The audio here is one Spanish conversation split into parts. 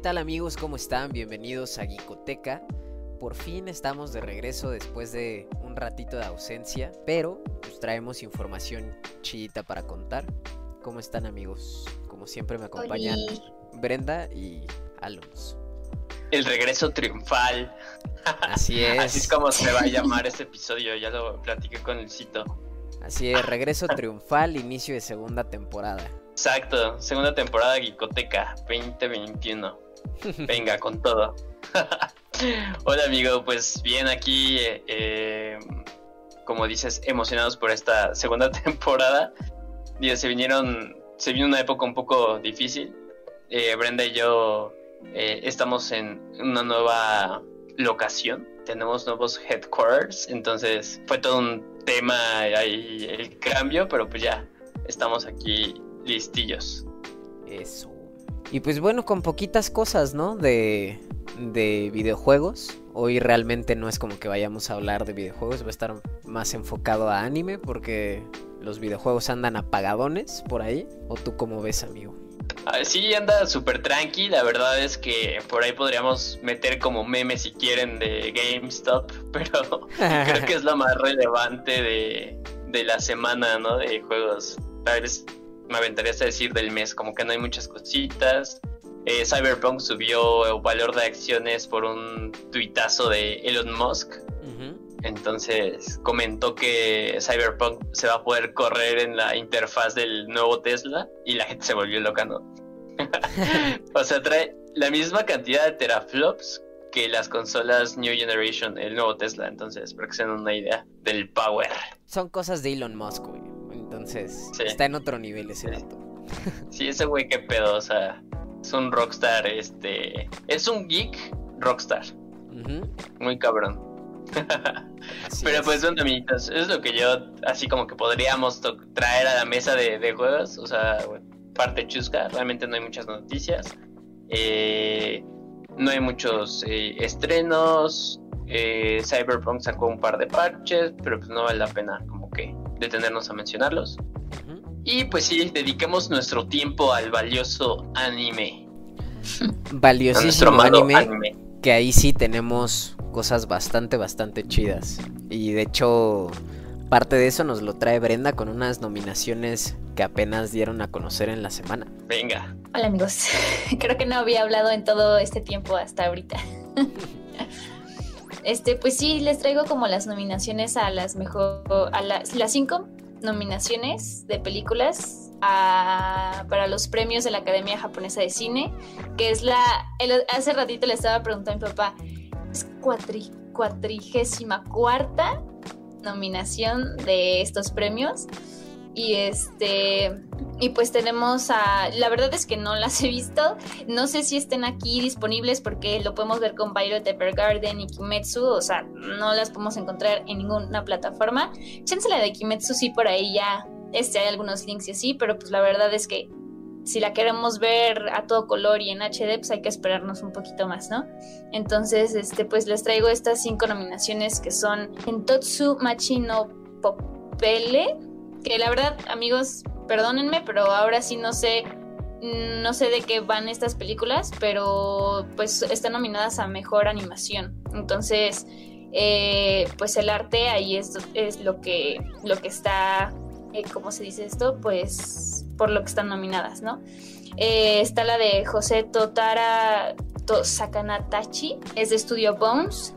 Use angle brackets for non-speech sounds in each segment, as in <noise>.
tal amigos? ¿Cómo están? Bienvenidos a Gicoteca. Por fin estamos de regreso después de un ratito de ausencia, pero pues traemos información chidita para contar. ¿Cómo están amigos? Como siempre me acompañan Brenda y Alonso. El regreso triunfal. Así <laughs> es. Así es como se va a <laughs> llamar este episodio, ya lo platiqué con el cito. Así es, regreso triunfal, inicio de segunda temporada. Exacto, segunda temporada de Gicoteca 2021. <laughs> Venga, con todo. <laughs> Hola amigo, pues bien aquí, eh, como dices, emocionados por esta segunda <laughs> temporada. se vinieron, se vino una época un poco difícil. Eh, Brenda y yo eh, estamos en una nueva locación, tenemos nuevos headquarters, entonces fue todo un tema ahí el cambio, pero pues ya estamos aquí listillos. Eso. Y pues bueno, con poquitas cosas, ¿no? De, de videojuegos. Hoy realmente no es como que vayamos a hablar de videojuegos, va a estar más enfocado a anime porque los videojuegos andan apagadones por ahí. ¿O tú cómo ves, amigo? Ah, sí, anda súper tranqui. La verdad es que por ahí podríamos meter como memes si quieren de GameStop, <laughs> pero creo que es lo más relevante de, de la semana, ¿no? De juegos. Tal vez me aventaría a decir del mes, como que no hay muchas cositas. Eh, Cyberpunk subió valor de acciones por un tuitazo de Elon Musk. Entonces comentó que Cyberpunk se va a poder correr en la interfaz del nuevo Tesla y la gente se volvió loca, ¿no? <laughs> o sea, trae la misma cantidad de teraflops que las consolas New Generation, el nuevo Tesla. Entonces, para que se den una idea del power. Son cosas de Elon Musk, güey. Entonces, está en otro nivel ese dato. <laughs> sí, ese güey, qué pedo. O sea, es un rockstar, este. Es un geek rockstar. Muy cabrón. Pero pues bueno, amiguitos, es lo que yo así como que podríamos traer a la mesa de, juegos, o sea, parte chusca, realmente no hay muchas noticias, eh, no hay muchos eh, estrenos, eh, Cyberpunk sacó un par de parches, pero pues no vale la pena como que detenernos a mencionarlos. Y pues sí, dediquemos nuestro tiempo al valioso anime. Valiosísimo anime, que ahí sí tenemos cosas bastante, bastante chidas. Y de hecho, parte de eso nos lo trae Brenda con unas nominaciones que apenas dieron a conocer en la semana. Venga. Hola amigos, <laughs> creo que no había hablado en todo este tiempo hasta ahorita. <laughs> Este, pues sí, les traigo como las nominaciones a las mejor, a las, las cinco nominaciones de películas para los premios de la Academia Japonesa de Cine, que es la, hace ratito le estaba preguntando a mi papá, es cuatri, cuatrigésima cuarta nominación de estos premios. Y este, y pues tenemos a, la verdad es que no las he visto, no sé si estén aquí disponibles porque lo podemos ver con Violet Evergarden y Kimetsu, o sea, no las podemos encontrar en ninguna plataforma. La de Kimetsu sí por ahí ya, este, hay algunos links y así, pero pues la verdad es que si la queremos ver a todo color y en HD, pues hay que esperarnos un poquito más, ¿no? Entonces, este, pues les traigo estas cinco nominaciones que son Entotsu Machino Popele, que la verdad, amigos, perdónenme, pero ahora sí no sé, no sé de qué van estas películas, pero pues están nominadas a mejor animación. Entonces, eh, pues el arte ahí es, es lo que, lo que está, eh, ¿cómo se dice esto? Pues por lo que están nominadas, ¿no? Eh, está la de José Totara Sakanatachi, es de estudio Bones.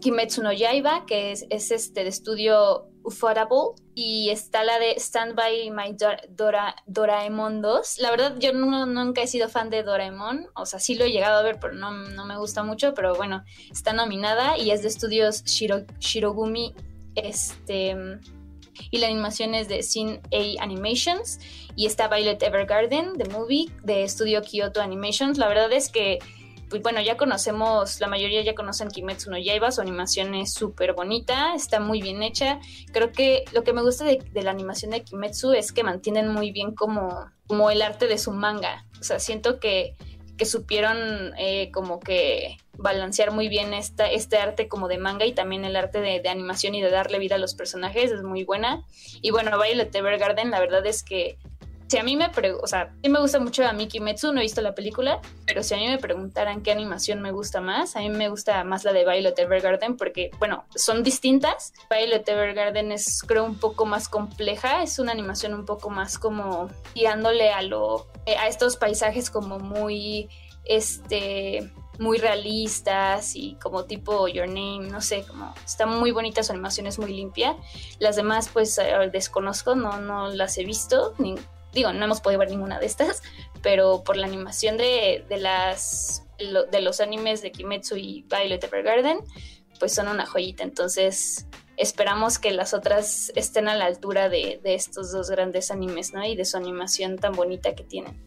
Kimetsu no Yaiba, que es, este de estudio Ufotable. Y está la de Stand By My Doraemon 2. La verdad, yo nunca he sido fan de Doraemon. O sea, sí lo he llegado a ver, pero no, no me gusta mucho. Pero bueno, está nominada y es de estudios Shirogumi este, y la animación es de Sin A Animations y está Violet Evergarden, The Movie, de Estudio Kyoto Animations. La verdad es que, pues bueno, ya conocemos, la mayoría ya conocen Kimetsu no Yaiba, su animación es súper bonita, está muy bien hecha. Creo que lo que me gusta de, la animación de Kimetsu es que mantienen muy bien como, como el arte de su manga. O sea, siento que que supieron eh, como que balancear muy bien esta, este arte como de manga y también el arte de, animación y de darle vida a los personajes es muy buena. Y bueno, Violet Evergarden, la verdad es que si a mí me o sea, sí me gusta mucho a Miki Metsu, no he visto la película, pero si a mí me preguntaran qué animación me gusta más, a mí me gusta más la de Violet Evergarden porque, bueno, son distintas. Violet Evergarden es, creo, un poco más compleja, es una animación un poco más como tirándole a lo, eh, a estos paisajes como muy, este, muy realistas y como tipo Your Name, no sé, como está muy bonita su animación, es muy limpia. Las demás pues eh, desconozco, no, no las he visto, ni, digo, no hemos podido ver ninguna de estas, pero por la animación de, de las de los animes de Kimetsu y Violet Evergarden, pues son una joyita. Entonces, esperamos que las otras estén a la altura de, de, estos dos grandes animes, ¿no? Y de su animación tan bonita que tienen.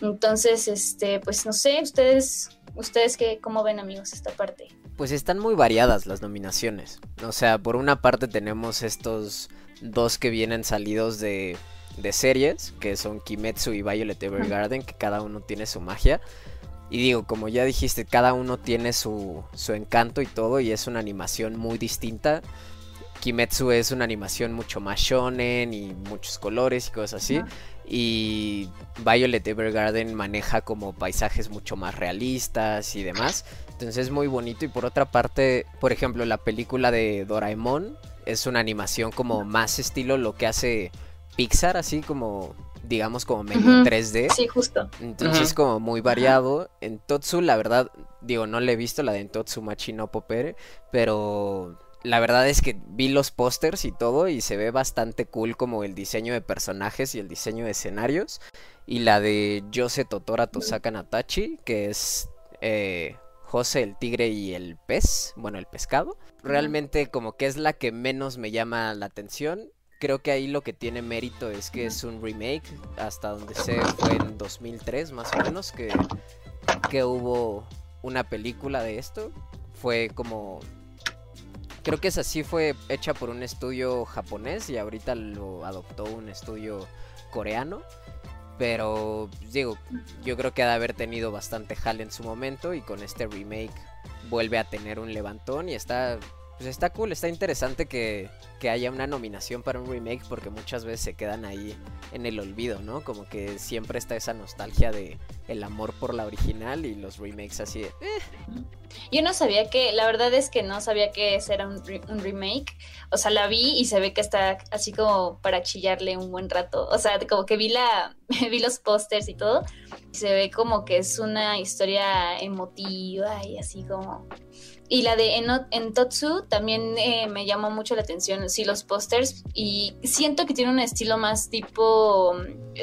Entonces, este, pues no sé, ustedes, ustedes qué, cómo ven amigos esta parte. Pues están muy variadas las nominaciones. O sea, por una parte tenemos estos dos que vienen salidos de de series, que son Kimetsu y Violet Evergarden, que cada uno tiene su magia. Y digo, como ya dijiste, cada uno tiene su, su encanto y todo, y es una animación muy distinta. Kimetsu es una animación mucho más shonen y muchos colores y cosas así. Y Violet Evergarden maneja como paisajes mucho más realistas y demás. Entonces es muy bonito. Y por otra parte, por ejemplo, la película de Doraemon es una animación como más estilo lo que hace Pixar, así como, digamos, como medio 3D. Sí, justo. Entonces, como muy variado. En Totsu, la verdad, digo, no le he visto la de Totsu Machino Popere, pero la verdad es que vi los pósters y todo y se ve bastante cool como el diseño de personajes y el diseño de escenarios. Y la de Yose Totora Tosaka Natachi, que es eh, Jose el tigre y el pez, bueno, el pescado. Realmente como que es la que menos me llama la atención creo que ahí lo que tiene mérito es que es un remake, hasta donde se fue en 2003 más o menos, que, que hubo una película de esto. Fue como... Creo que esa sí fue hecha por un estudio japonés y ahorita lo adoptó un estudio coreano. Pero digo, yo creo que ha de haber tenido bastante jale en su momento y con este remake vuelve a tener un levantón y está pues está cool, está interesante que, haya una nominación para un remake porque muchas veces se quedan ahí en el olvido, ¿no? Como que siempre está esa nostalgia de el amor por la original y los remakes así de... Eh". Yo no sabía que, la verdad es que no sabía que ese era un, un, remake. O sea, la vi y se ve que está así como para chillarle un buen rato. O sea, como que vi la, <laughs> vi los pósters y todo. Y se ve como que es una historia emotiva y así como y la de en, Totsu también eh, me llamó mucho la atención, sí, los pósters. Y siento que tiene un estilo más tipo.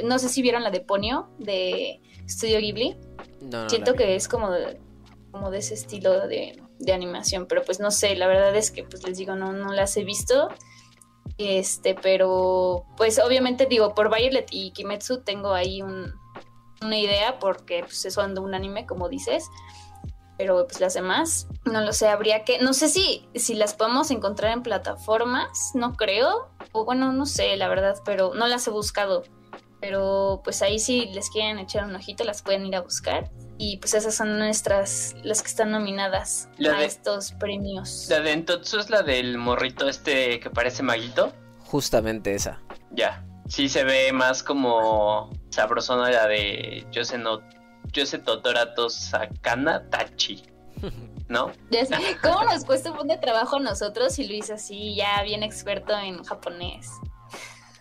No sé si vieron la de Ponyo de Studio Ghibli. No, siento que es como de, como de ese estilo de, animación, pero pues no sé, la verdad es que pues les digo, no, no las he visto. Este, pero pues obviamente digo, por Violet y Kimetsu tengo ahí un, una idea porque pues son de un anime, como dices pero pues las demás, no lo sé, habría que, no sé si, si las podemos encontrar en plataformas, no creo, o bueno, no sé, la verdad, pero no las he buscado. Pero pues ahí si les quieren echar un ojito, las pueden ir a buscar. Y pues esas son nuestras, las que están nominadas a estos premios. La de Entotsu es la del morrito este que parece maguito. Justamente esa. Ya. Sí se ve más como sabrosona la de Yo sé no Yose Totorato Sakana Tachi. ¿No? ¿Cómo nos cuesta un buen de trabajo a nosotros y Luis así ya bien experto en japonés?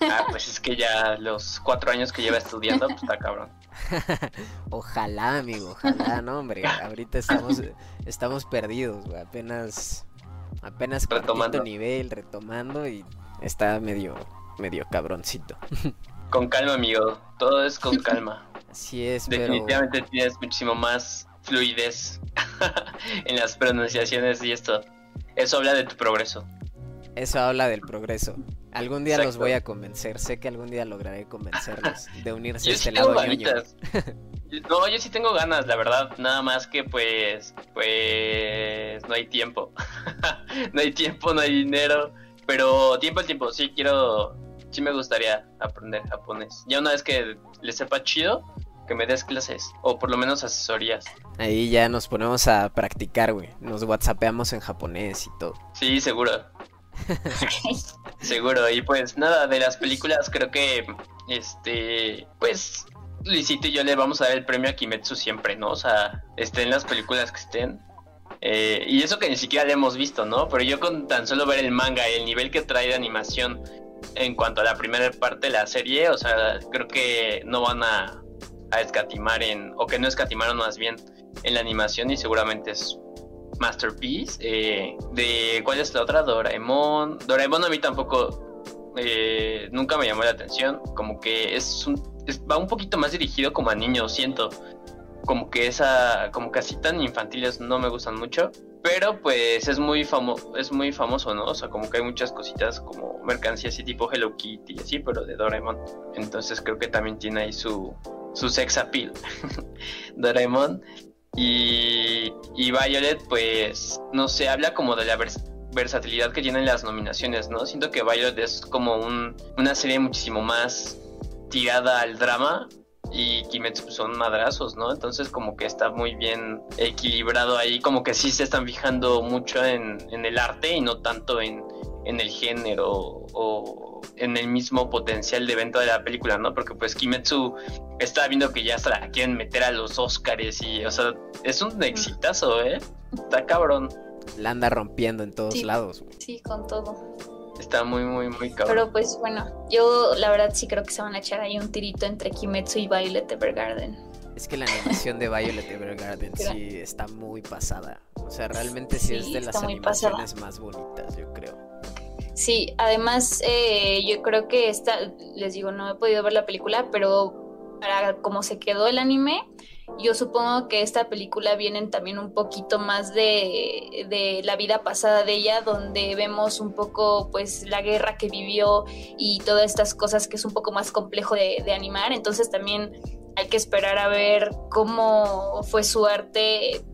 Ah, pues es que ya los cuatro años que lleva estudiando, pues está cabrón. <laughs> ojalá, amigo, ojalá, no, hombre. Ahorita estamos, estamos perdidos, güey. Apenas, apenas retomando nivel, retomando y está medio, medio cabroncito. Con calma, amigo. Todo es con <laughs> calma. Así es, Definitivamente tienes muchísimo más fluidez <laughs> en las pronunciaciones y esto. Eso habla de tu progreso. Eso habla del progreso. Algún día los voy a convencer. Sé que algún día lograré convencerlos de unirse a este lado <laughs> No, yo sí tengo ganas, la verdad. Nada más que pues, pues no hay tiempo. <laughs> no hay tiempo, no hay dinero. Pero tiempo al tiempo, sí quiero, sí me gustaría aprender japonés. Ya una vez que le sepa chido, que me des clases o por lo menos asesorías. Ahí ya nos ponemos a practicar, güey. Nos whatsappeamos en japonés y todo. Sí, seguro. <laughs> seguro. Y pues nada, de las películas creo que este, pues Luisito y yo le vamos a dar el premio a Kimetsu siempre, ¿no? O sea, estén las películas que estén. Eh, y eso que ni siquiera le hemos visto, ¿no? Pero yo con tan solo ver el manga y el nivel que trae de animación en cuanto a la primera parte de la serie, o sea, creo que no van a, a escatimar en, o que no escatimaron más bien en la animación y seguramente es Masterpiece. Eh, de ¿Cuál es la otra? Doraemon. Doraemon a mí tampoco eh, nunca me llamó la atención. Como que es un, va un poquito más dirigido como a niños, siento. Como que esa, como así tan infantiles no me gustan mucho. Pero pues es muy famoso, es muy famoso, ¿no? O sea, como que hay muchas cositas como mercancías así tipo Hello Kitty y así, pero de Doraemon. Entonces creo que también tiene ahí su, su sex appeal. <laughs> Doraemon. Y, y Violet, pues, no sé, habla como de la versatilidad que tienen las nominaciones, ¿no? Siento que Violet es como un, una serie muchísimo más tirada al drama y Kimetsu son madrazos, ¿no? Entonces como que está muy bien equilibrado ahí, como que sí se están fijando mucho en, en el arte y no tanto en, en el género o en el mismo potencial de venta de la película, ¿no? Porque pues Kimetsu está viendo que ya hasta la quieren meter a los Oscars y, o sea, es un exitazo, ¿eh? Está cabrón. La anda rompiendo en todos lados. Sí, con todo. Está muy, muy, muy cabrón. Pero pues bueno, yo la verdad sí creo que se van a echar ahí un tirito entre Kimetsu y Violet Evergarden. Es que la animación de Violet Evergarden <laughs> sí está muy pasada. O sea, realmente sí, es de las animaciones más bonitas, yo creo. Sí, además eh, yo creo que esta, les digo, no he podido ver la película, pero para como se quedó el anime, yo supongo que esta película viene también un poquito más de, de, la vida pasada de ella, donde vemos un poco pues la guerra que vivió y todas estas cosas que es un poco más complejo de animar. Entonces también hay que esperar a ver cómo fue su arte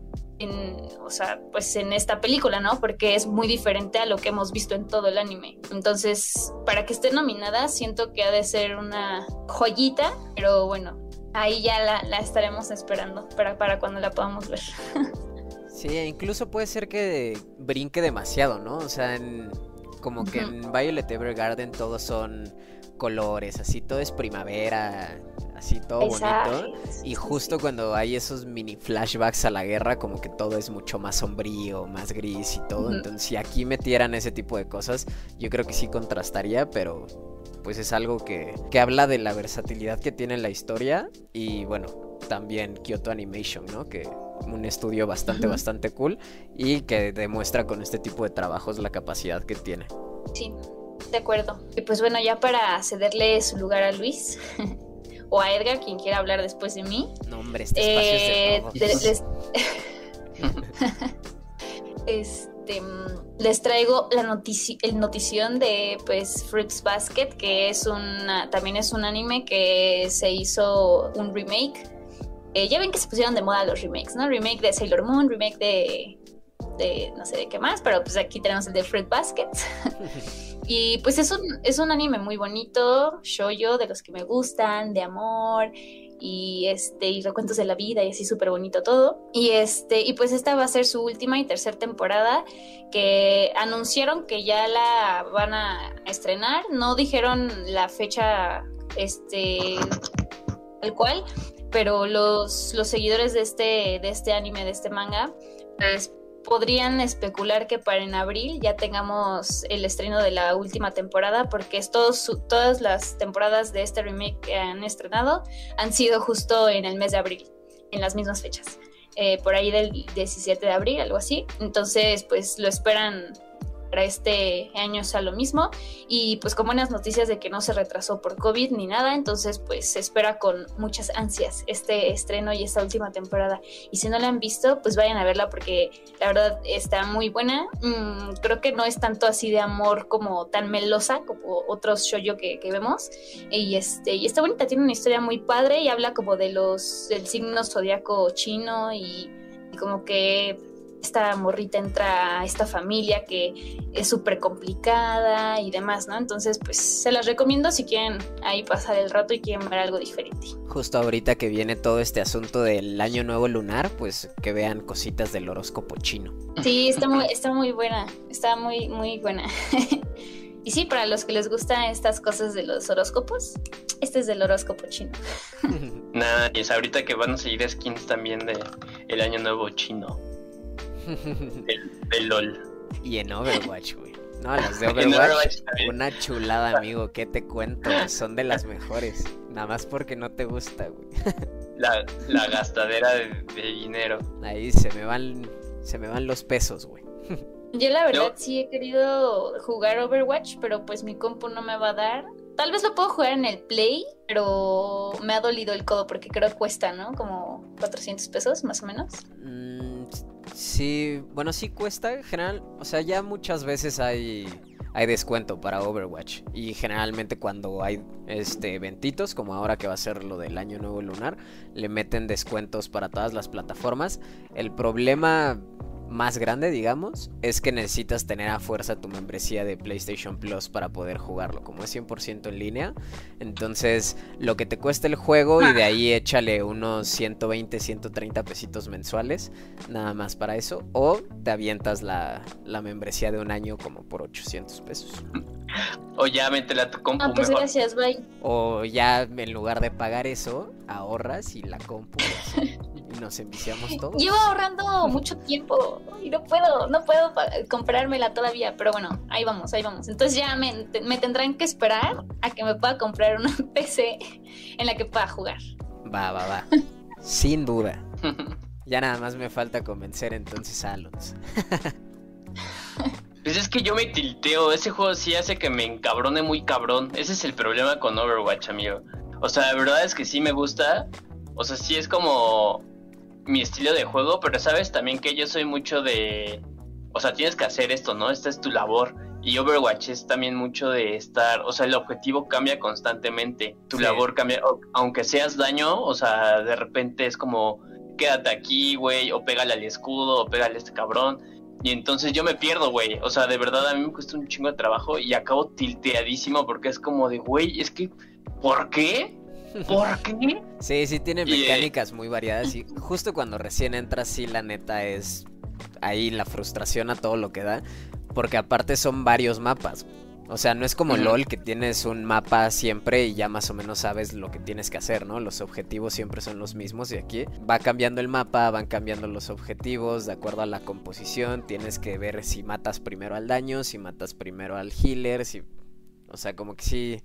en, o sea, pues en esta película, ¿no? Porque es muy diferente a lo que hemos visto en todo el anime. Entonces, para que esté nominada, siento que ha de ser una joyita, pero bueno, ahí ya la, estaremos esperando para, para cuando la podamos ver. <laughs> Sí, incluso puede ser que brinque demasiado, ¿no? O sea, como que en Violet Evergarden todos son colores, así todo es primavera, así todo bonito. Y justo cuando hay esos mini flashbacks a la guerra, como que todo es mucho más sombrío, más gris y todo. Entonces, si aquí metieran ese tipo de cosas, yo creo que sí contrastaría, pero pues es algo que, que habla de la versatilidad que tiene la historia y bueno, también Kyoto Animation, ¿no? Que un estudio bastante, bastante cool y que demuestra con este tipo de trabajos la capacidad que tiene. Sí, de acuerdo. Y pues bueno, ya para cederle su lugar a Luis, <laughs> o a Edgar, quien quiera hablar después de mí. No, hombre, este espacio es de eh, <laughs> este, mm, les traigo la notici el notición de pues Fruits Basket, que es una, también es un anime que se hizo un remake. Eh, ya ven que se pusieron de moda los remakes, ¿no? Remake de Sailor Moon, remake de, de no sé de qué más, pero pues aquí tenemos el de Fruit Basket. <laughs> Y pues es un, es un anime muy bonito, shoyo, de los que me gustan, de amor y este y recuentos de la vida y así súper bonito todo. Y este y pues esta va a ser su última y tercera temporada que anunciaron que ya la van a estrenar, no dijeron la fecha este tal cual, pero los, los seguidores de este de este anime, de este manga, pues podrían especular que para en abril ya tengamos el estreno de la última temporada, porque es todas las temporadas de este remake que han estrenado han sido justo en el mes de abril, en las mismas fechas. Eh, por ahí del 17 de abril, algo así. Entonces, pues lo esperan para este año sea lo mismo. Y pues con buenas noticias de que no se retrasó por COVID ni nada, entonces pues se espera con muchas ansias este estreno y esta última temporada. Y si no la han visto, pues vayan a verla porque la verdad está muy buena. Mm, creo que no es tanto así de amor como tan melosa como otros shoyo que, que vemos. Y, este, y está bonita, tiene una historia muy padre y habla como de los del signo zodiaco chino y como que esta morrita entra a esta familia que es súper complicada y demás, ¿no? Entonces, pues se las recomiendo si quieren ahí pasar el rato y quieren ver algo diferente. Justo ahorita que viene todo este asunto del año nuevo lunar, pues que vean cositas del horóscopo chino. Sí, está muy, está muy buena, está muy, muy buena. <laughs> Y sí, para los que les gustan estas cosas de los horóscopos, este es del horóscopo chino. <laughs> Nada, y es ahorita que van a seguir skins también de el año nuevo chino. Del, LOL. Y en Overwatch, güey. No, las de <laughs> Overwatch, una chulada, amigo. ¿Qué te cuento? Son de las mejores. Nada más porque no te gusta, güey. La, la gastadera de, dinero. Ahí se me van, se me van los pesos, güey. Yo la verdad sí he querido jugar Overwatch, pero pues mi compu no me va a dar. Tal vez lo puedo jugar en el Play, pero me ha dolido el codo porque creo que cuesta, ¿no? Como 400 pesos más o menos. Mm, sí, bueno, sí cuesta en general. O sea, ya muchas veces hay, hay descuento para Overwatch. Y generalmente cuando hay este eventitos, como ahora que va a ser lo del año nuevo lunar, le meten descuentos para todas las plataformas. El problema más grande, digamos, es que necesitas tener a fuerza tu membresía de PlayStation Plus para poder jugarlo. Como es 100% en línea, entonces lo que te cuesta el juego y de ahí échale unos 120, 130 pesitos mensuales, nada más para eso. O te avientas la, membresía de un año como por 800 pesos. O ya métela a tu compu. Ah, pues gracias, bye. O ya en lugar de pagar eso, ahorras y la compu. <laughs> nos enviciamos todos. Llevo ahorrando mucho tiempo y no puedo, no puedo comprármela todavía, pero bueno, ahí vamos, ahí vamos. Entonces ya me, me tendrán que esperar a que me pueda comprar una <laughs> PC en la que pueda jugar. Va, va, va. <laughs> Sin duda. <laughs> Ya nada más me falta convencer entonces a Alonso. Pues es que yo me tilteo, ese juego sí hace que me encabrone muy cabrón. Ese es el problema con Overwatch, amigo. O sea, la verdad es que sí me gusta. O sea, sí es como mi estilo de juego, pero sabes también que yo soy mucho de, o sea, tienes que hacer esto, ¿no? Esta es tu labor. Y Overwatch es también mucho de estar, o sea, el objetivo cambia constantemente, tu labor cambia, aunque seas daño, o sea, de repente es como, quédate aquí, güey, o pégale al escudo, o pégale a este cabrón. Y entonces yo me pierdo, güey. O sea, de verdad a mí me cuesta un chingo de trabajo y acabo tilteadísimo porque es como de, güey, es que, ¿por qué? ¿Por <laughs> qué? Sí, sí tiene mecánicas muy variadas y justo cuando recién entras, sí, la neta es ahí la frustración a todo lo que da, porque aparte son varios mapas. O sea, no es como LOL que tienes un mapa siempre y ya más o menos sabes lo que tienes que hacer, ¿no? Los objetivos siempre son los mismos y aquí va cambiando el mapa, van cambiando los objetivos de acuerdo a la composición, tienes que ver si matas primero al daño, si matas primero al healer, si... O sea, como que sí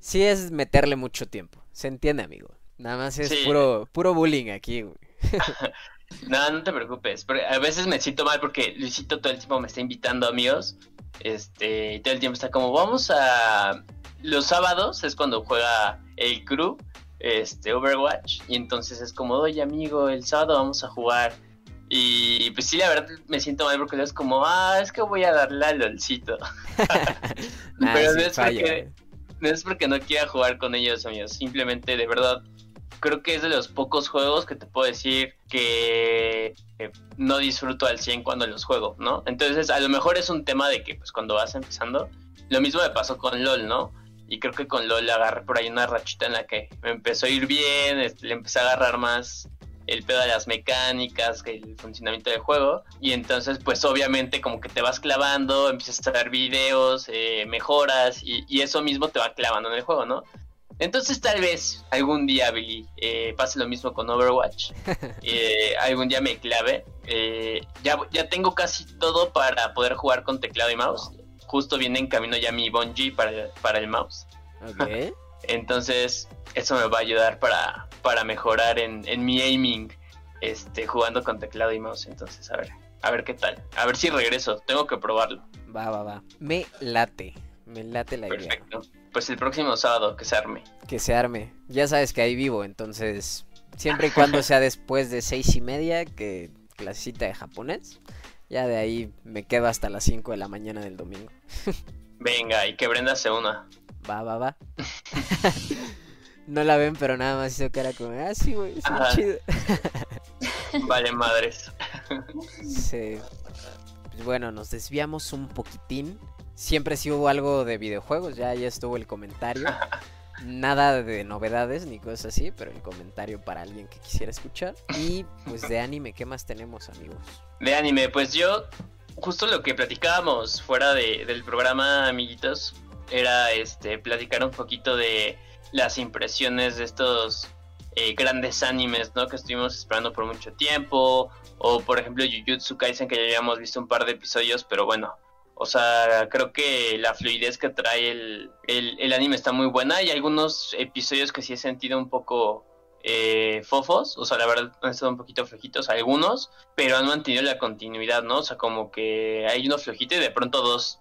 sí es meterle mucho tiempo. Se entiende, amigo. Nada más es puro, puro bullying aquí, güey. <laughs> no, no te preocupes. a veces me siento mal porque Luisito todo el tiempo me está invitando amigos. Este, y todo el tiempo está como, vamos a. Los sábados es cuando juega el crew, este, Overwatch. Y entonces es como, oye, amigo, el sábado vamos a jugar. Y pues sí, la verdad me siento mal porque es como, ah, es que voy a darle al LOLcito. <laughs> <laughs> Pero no es porque <laughs> no es porque no quiera jugar con ellos, amigos. Simplemente, de verdad, creo que es de los pocos juegos que te puedo decir que no disfruto al 100 cuando los juego, ¿no? Entonces, a lo mejor es un tema de que, pues, cuando vas empezando, lo mismo me pasó con LOL, ¿no? Y creo que con LOL agarré por ahí una rachita en la que me empezó a ir bien, este, le empecé a agarrar más el pedo de las mecánicas, el funcionamiento del juego. Y entonces, pues obviamente como que te vas clavando, empiezas a ver videos, eh, mejoras y, eso mismo te va clavando en el juego, ¿no? Entonces tal vez algún día, Billy, eh, pase lo mismo con Overwatch. <laughs> Eh, algún día me clave. ya, ya tengo casi todo para poder jugar con teclado y mouse. Justo viene en camino ya mi Bungie para, para el mouse. Entonces, eso me va a ayudar para, para mejorar en, mi aiming, este, jugando con teclado y mouse. Entonces, a ver, a ver qué tal. A ver si regreso, tengo que probarlo. Va, va, va. Me late, me late la idea. Perfecto. Pues el próximo sábado que se arme. Que se arme. Ya sabes que ahí vivo, entonces, siempre y cuando sea <laughs> después de seis y media, que clasita de japonés, ya de ahí me quedo hasta las 5 de la mañana del domingo. <laughs> Venga, y que Brenda se una. Va, va, va. <laughs> no la ven, pero nada más hizo cara como, ah, sí, güey, chido. <laughs> vale, madres. sí. Pues bueno, nos desviamos un poquitín. Siempre sí hubo algo de videojuegos, ya, ya estuvo el comentario. <laughs> Nada de novedades ni cosas así, pero el comentario para alguien que quisiera escuchar. Y pues de anime, ¿qué más tenemos, amigos? De anime, pues yo justo lo que platicábamos fuera de, del programa, amiguitos, era este platicar un poquito de las impresiones de estos eh, grandes animes, ¿no? Que estuvimos esperando por mucho tiempo. O por ejemplo Jujutsu Kaisen que ya habíamos visto un par de episodios, pero bueno. O sea, creo que la fluidez que trae el, el, anime está muy buena. Y algunos episodios que sí he sentido un poco eh, fofos. O sea, la verdad han estado un poquito flojitos algunos. Pero han mantenido la continuidad, ¿no? O sea, como que hay uno flojito y de pronto dos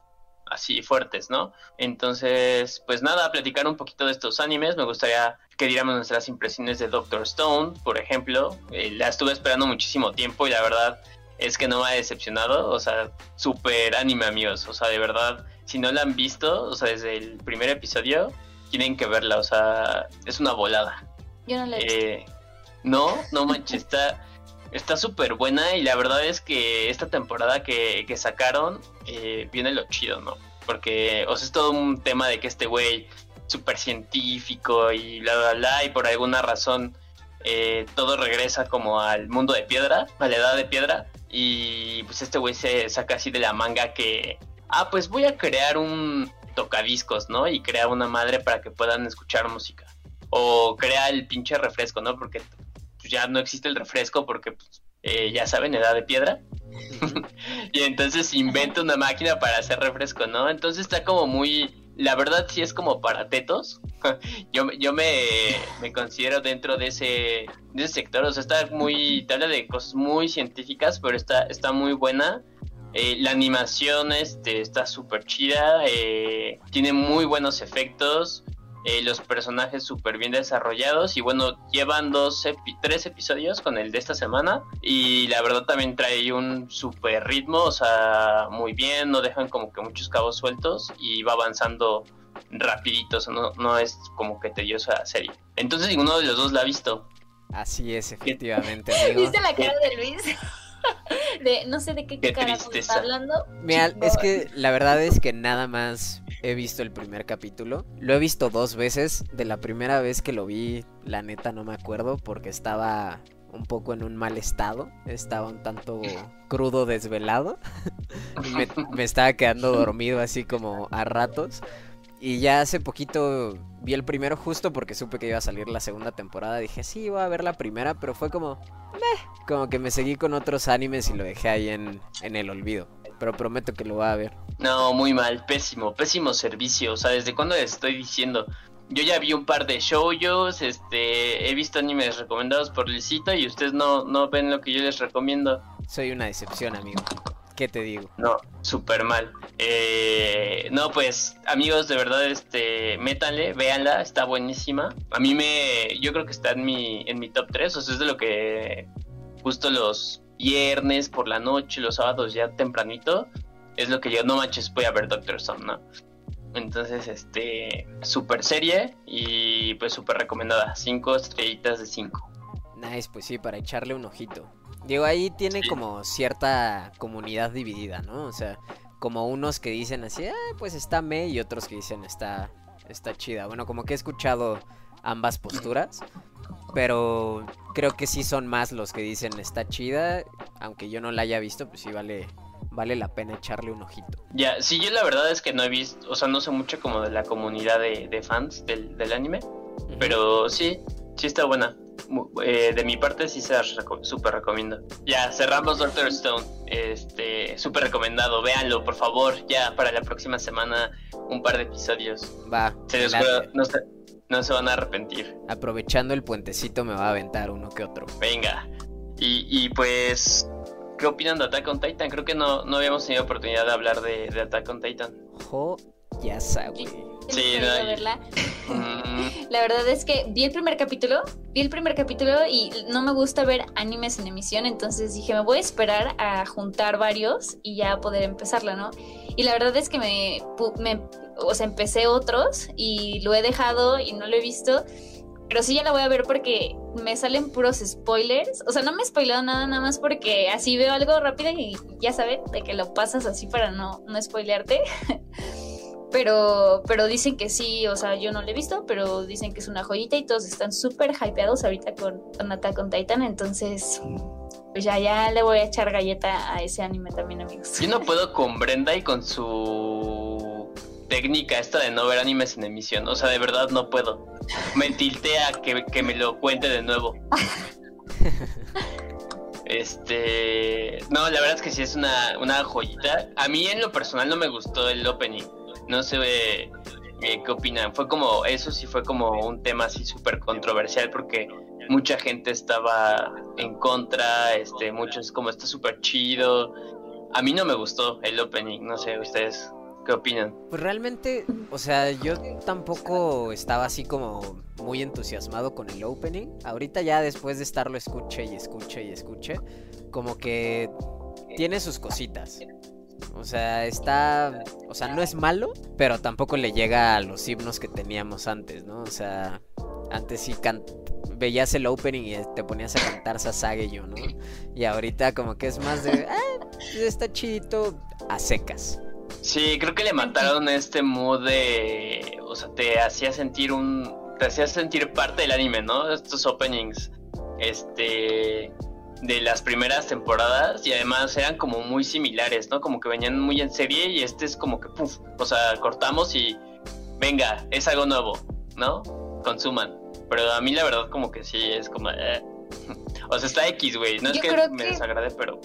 así fuertes, ¿no? Entonces, pues nada, platicar un poquito de estos animes. Me gustaría que diéramos nuestras impresiones de Doctor Stone, por ejemplo. Eh, la estuve esperando muchísimo tiempo y la verdad es que no me ha decepcionado. O sea, súper anime, amigos. O sea, de verdad, si no la han visto, o sea, desde el primer episodio, tienen que verla. O sea, es una volada. Yo no la he visto. Eh, no, no manches, está <laughs> está súper buena y la verdad es que esta temporada que, que sacaron eh, viene lo chido, ¿no? Porque, o sea, es todo un tema de que este güey súper científico y bla, bla, bla, y por alguna razón eh, todo regresa como al mundo de piedra, a la edad de piedra, y pues este güey se saca así de la manga que, ah, pues voy a crear un tocadiscos, ¿no? Y crea una madre para que puedan escuchar música. O crea el pinche refresco, ¿no? Porque pues, ya no existe el refresco porque, pues, eh, ya saben, edad de piedra. <laughs> y entonces inventa una máquina para hacer refresco, ¿no? Entonces está como muy... La verdad sí es como para tetos. <laughs> yo yo me, me, considero dentro de ese, de ese sector. O sea, está muy... Te habla de cosas muy científicas, pero está, está muy buena. Eh, la animación este, está súper chida. Eh, tiene muy buenos efectos. Eh, los personajes súper bien desarrollados y bueno, llevan dos tres episodios con el de esta semana y la verdad también trae un súper ritmo, o sea, muy bien, no dejan como que muchos cabos sueltos y va avanzando rapidito, o sea, no, no es como que tediosa la serie. Entonces ninguno de los dos la ha visto. Así es, efectivamente. <laughs> ¿Viste la cara de Luis? <laughs> de, no sé de qué, qué cara está hablando. Mira, es que la verdad es que nada más he visto el primer capítulo. Lo he visto dos veces. De la primera vez que lo vi, la neta no me acuerdo porque estaba un poco en un mal estado. Estaba un tanto crudo, desvelado. <laughs> me, estaba quedando dormido así como a ratos. Y ya hace poquito vi el primero justo porque supe que iba a salir la segunda temporada. Dije, sí, voy a ver la primera, pero fue como... como que me seguí con otros animes y lo dejé ahí en el olvido. Pero prometo que lo voy a ver. No, muy mal, pésimo, pésimo servicio. O sea, ¿desde cuándo les estoy diciendo? Yo ya vi un par de shows, este, he visto animes recomendados por Luisito y ustedes no, no ven lo que yo les recomiendo. Soy una decepción, amigo. ¿Qué te digo? No, súper mal. Eh, no, pues, amigos, de verdad, este, métanle, véanla, está buenísima. A mí me, yo creo que está en mi, en mi top 3, o sea, es de lo que justo los viernes por la noche, los sábados ya tempranito, es lo que yo, no manches, voy a ver Doctor Stone, ¿no? Entonces, este, super serie y pues súper recomendada, cinco estrellitas de cinco. Nice, pues sí, para echarle un ojito. Digo, ahí tiene como cierta comunidad dividida, ¿no? O sea, como unos que dicen así, ah, pues está me, y otros que dicen está, está chida. Bueno, como que he escuchado ambas posturas, pero creo que sí son más los que dicen está chida, aunque yo no la haya visto, pues sí vale, vale la pena echarle un ojito. Ya, sí, yo la verdad es que no he visto, o sea, no sé mucho como de la comunidad de, fans del, anime, pero sí, sí está buena. Eh, de mi parte sí se súper recomiendo. Ya, cerramos Doctor Stone. Este, súper recomendado. Véanlo, por favor. Ya para la próxima semana un par de episodios. Va. no se van a arrepentir. Aprovechando el puentecito me va a aventar uno que otro. Venga. Y, y pues, ¿qué opinan de Attack on Titan? Creo que no, no habíamos tenido oportunidad de hablar de, de Attack on Titan. Jo, ya sabes. Sí, verla. Mm. La verdad es que vi el primer capítulo, vi el primer capítulo y no me gusta ver animes en emisión, entonces dije, me voy a esperar a juntar varios y ya poder empezarla, ¿no? Y la verdad es que me, me o sea, empecé otros y lo he dejado y no lo he visto. Pero sí ya la voy a ver porque me salen puros spoilers. O sea, no me he spoilado nada, nada más porque así veo algo rápido y ya saben, de que lo pasas así para no, no spoilearte. <laughs> pero, pero dicen que sí, o sea, yo no lo he visto, pero dicen que es una joyita y todos están súper hypeados ahorita con, con Attack on Titan, entonces pues ya, ya le voy a echar galleta a ese anime también, amigos. Yo no <laughs> puedo con Brenda y con su técnica esta de no ver animes en emisión, o sea, de verdad no puedo. Me tiltea que, que me lo cuente de nuevo. Este. No, la verdad es que sí es una, una joyita. A mí en lo personal no me gustó el opening. No sé eh, qué opinan. Fue como. Eso sí fue como un tema así súper controversial porque mucha gente estaba en contra. Este, muchos como está súper chido. A mí no me gustó el opening. No sé, ustedes. ¿Qué opinan? Pues realmente, o sea, yo tampoco estaba así como muy entusiasmado con el opening. Ahorita ya después de estarlo escuche y escuche y escuche, como que tiene sus cositas. O sea, está, o sea, no es malo, pero tampoco le llega a los himnos que teníamos antes, ¿no? O sea, antes sí veías el opening y te ponías a cantar yo, ¿no? Y ahorita como que es más de, ah, está chidito a secas. Sí, creo que le mataron este mood de. O sea, te hacía sentir un. Te hacía sentir parte del anime, ¿no? Estos openings. Este. De las primeras temporadas. Y además eran como muy similares, ¿no? Como que venían muy en serie. Y este es como que, puf. O sea, cortamos y. Venga, es algo nuevo, ¿no? Consuman. Pero a mí la verdad, como que sí, es como. Eh. <laughs> O sea, está X, güey. No es que me desagrade, pero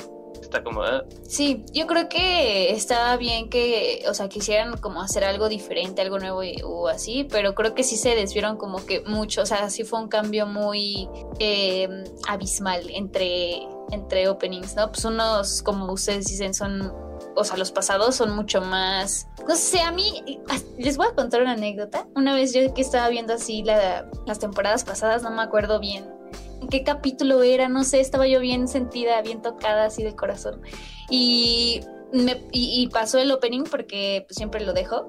como... Ah. Sí, yo creo que está bien que, o sea, quisieran como hacer algo diferente, algo nuevo o así, pero creo que sí se desvieron como que mucho, o sea, sí fue un cambio muy eh, abismal entre, entre openings, ¿no? Pues unos, como ustedes dicen, son o sea, los pasados son mucho más. No sé, a mí les voy a contar una anécdota. Una vez yo que estaba viendo así las temporadas pasadas, no me acuerdo bien en qué capítulo era, no sé, estaba yo bien sentida, bien tocada así del corazón. Y, me, y, pasó el opening porque pues, siempre lo dejo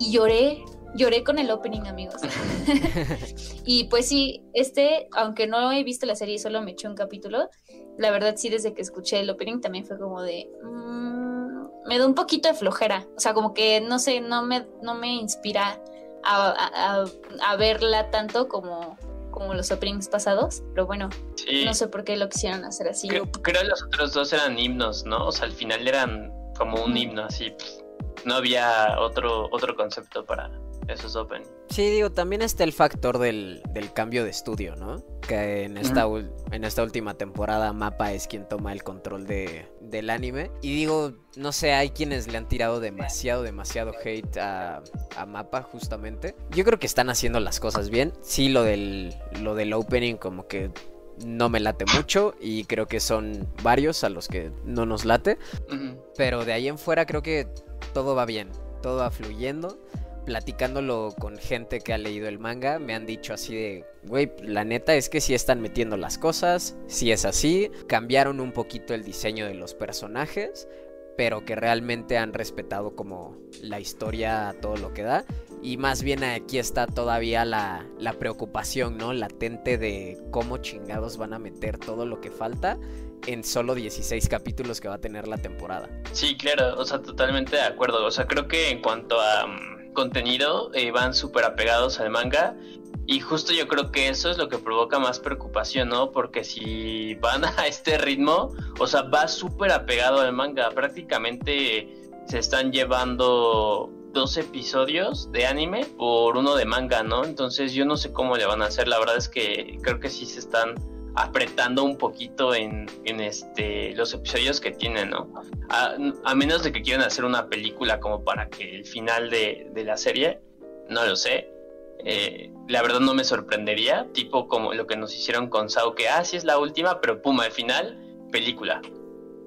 y lloré, lloré con el opening, amigos. <laughs> y pues sí, este, aunque no he visto la serie y solo me eché un capítulo, la verdad sí, desde que escuché el opening también fue como de... Mm, me da un poquito de flojera, o sea, como que no sé, no me, no me inspira a, a verla tanto como, como los openings pasados, pero bueno, no sé por qué lo quisieron hacer así. Creo, que los otros dos eran himnos, ¿no? O sea, al final eran como un himno así. Pues, no había otro, otro concepto para esos Open. Sí, digo, también está el factor del, del cambio de estudio, ¿no? Que en esta, en esta última temporada Mapa es quien toma el control de, del anime. Y digo, no sé, hay quienes le han tirado demasiado, demasiado hate a, a Mapa justamente. Yo creo que están haciendo las cosas bien. Sí, lo del, lo del opening como que no me late mucho y creo que son varios a los que no nos late. Pero de ahí en fuera creo que todo va bien, todo va fluyendo. Platicándolo con gente que ha leído el manga, me han dicho así de, güey, la neta es que sí están metiendo las cosas, si es así, cambiaron un poquito el diseño de los personajes, pero que realmente han respetado como la historia a todo lo que da. Y más bien aquí está todavía la, la, preocupación, ¿no? Latente de cómo chingados van a meter todo lo que falta en solo 16 capítulos que va a tener la temporada. Sí, claro, o sea, totalmente de acuerdo. O sea, creo que en cuanto a mm, contenido eh, van súper apegados al manga y justo yo creo que eso es lo que provoca más preocupación, ¿no? Porque si van a <laughs> este ritmo, o sea, va súper apegado al manga. Prácticamente se están llevando dos episodios de anime por uno de manga, ¿no? Entonces yo no sé cómo le van a hacer. La verdad es que creo que sí se están apretando un poquito en, este los episodios que tienen, ¿no? A, menos de que quieran hacer una película como para que el final de, de la serie, no lo sé eh, la verdad no me sorprendería, tipo como lo que nos hicieron con Sao, que ah, sí es la última, pero pum, al final, película.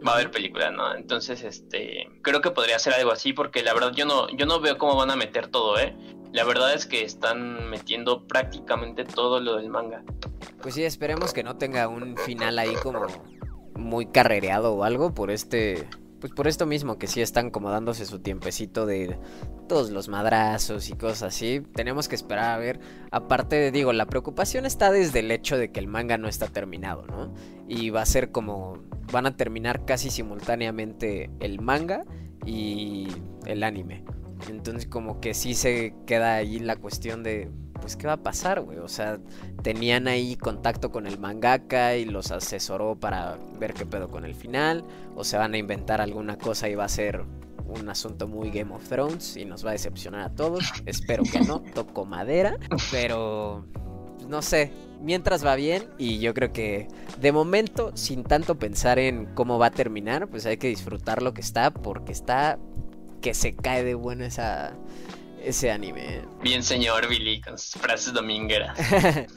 Va a haber película, ¿no? Entonces, este, creo que podría ser algo así, porque la verdad yo no, yo no veo cómo van a meter todo, ¿eh? La verdad es que están metiendo prácticamente todo lo del manga. Pues sí, esperemos que no tenga un final ahí como muy carrereado o algo por este pues por esto mismo, que sí están como dándose su tiempecito de todos los madrazos y cosas así. Tenemos que esperar a ver. Aparte, de, digo, la preocupación está desde el hecho de que el manga no está terminado, ¿no? Y va a ser como. Van a terminar casi simultáneamente el manga y el anime. Entonces como que sí se queda ahí la cuestión de, pues, ¿qué va a pasar, güey? O sea, tenían ahí contacto con el mangaka y los asesoró para ver qué pedo con el final. O se van a inventar alguna cosa y va a ser un asunto muy Game of Thrones y nos va a decepcionar a todos. Espero que no, <laughs> toco madera, pero no sé, mientras va bien y yo creo que de momento, sin tanto pensar en cómo va a terminar, pues hay que disfrutar lo que está porque está que se cae de bueno esa, ese anime. Bien, señor Billy, con sus frases domingueras. <laughs>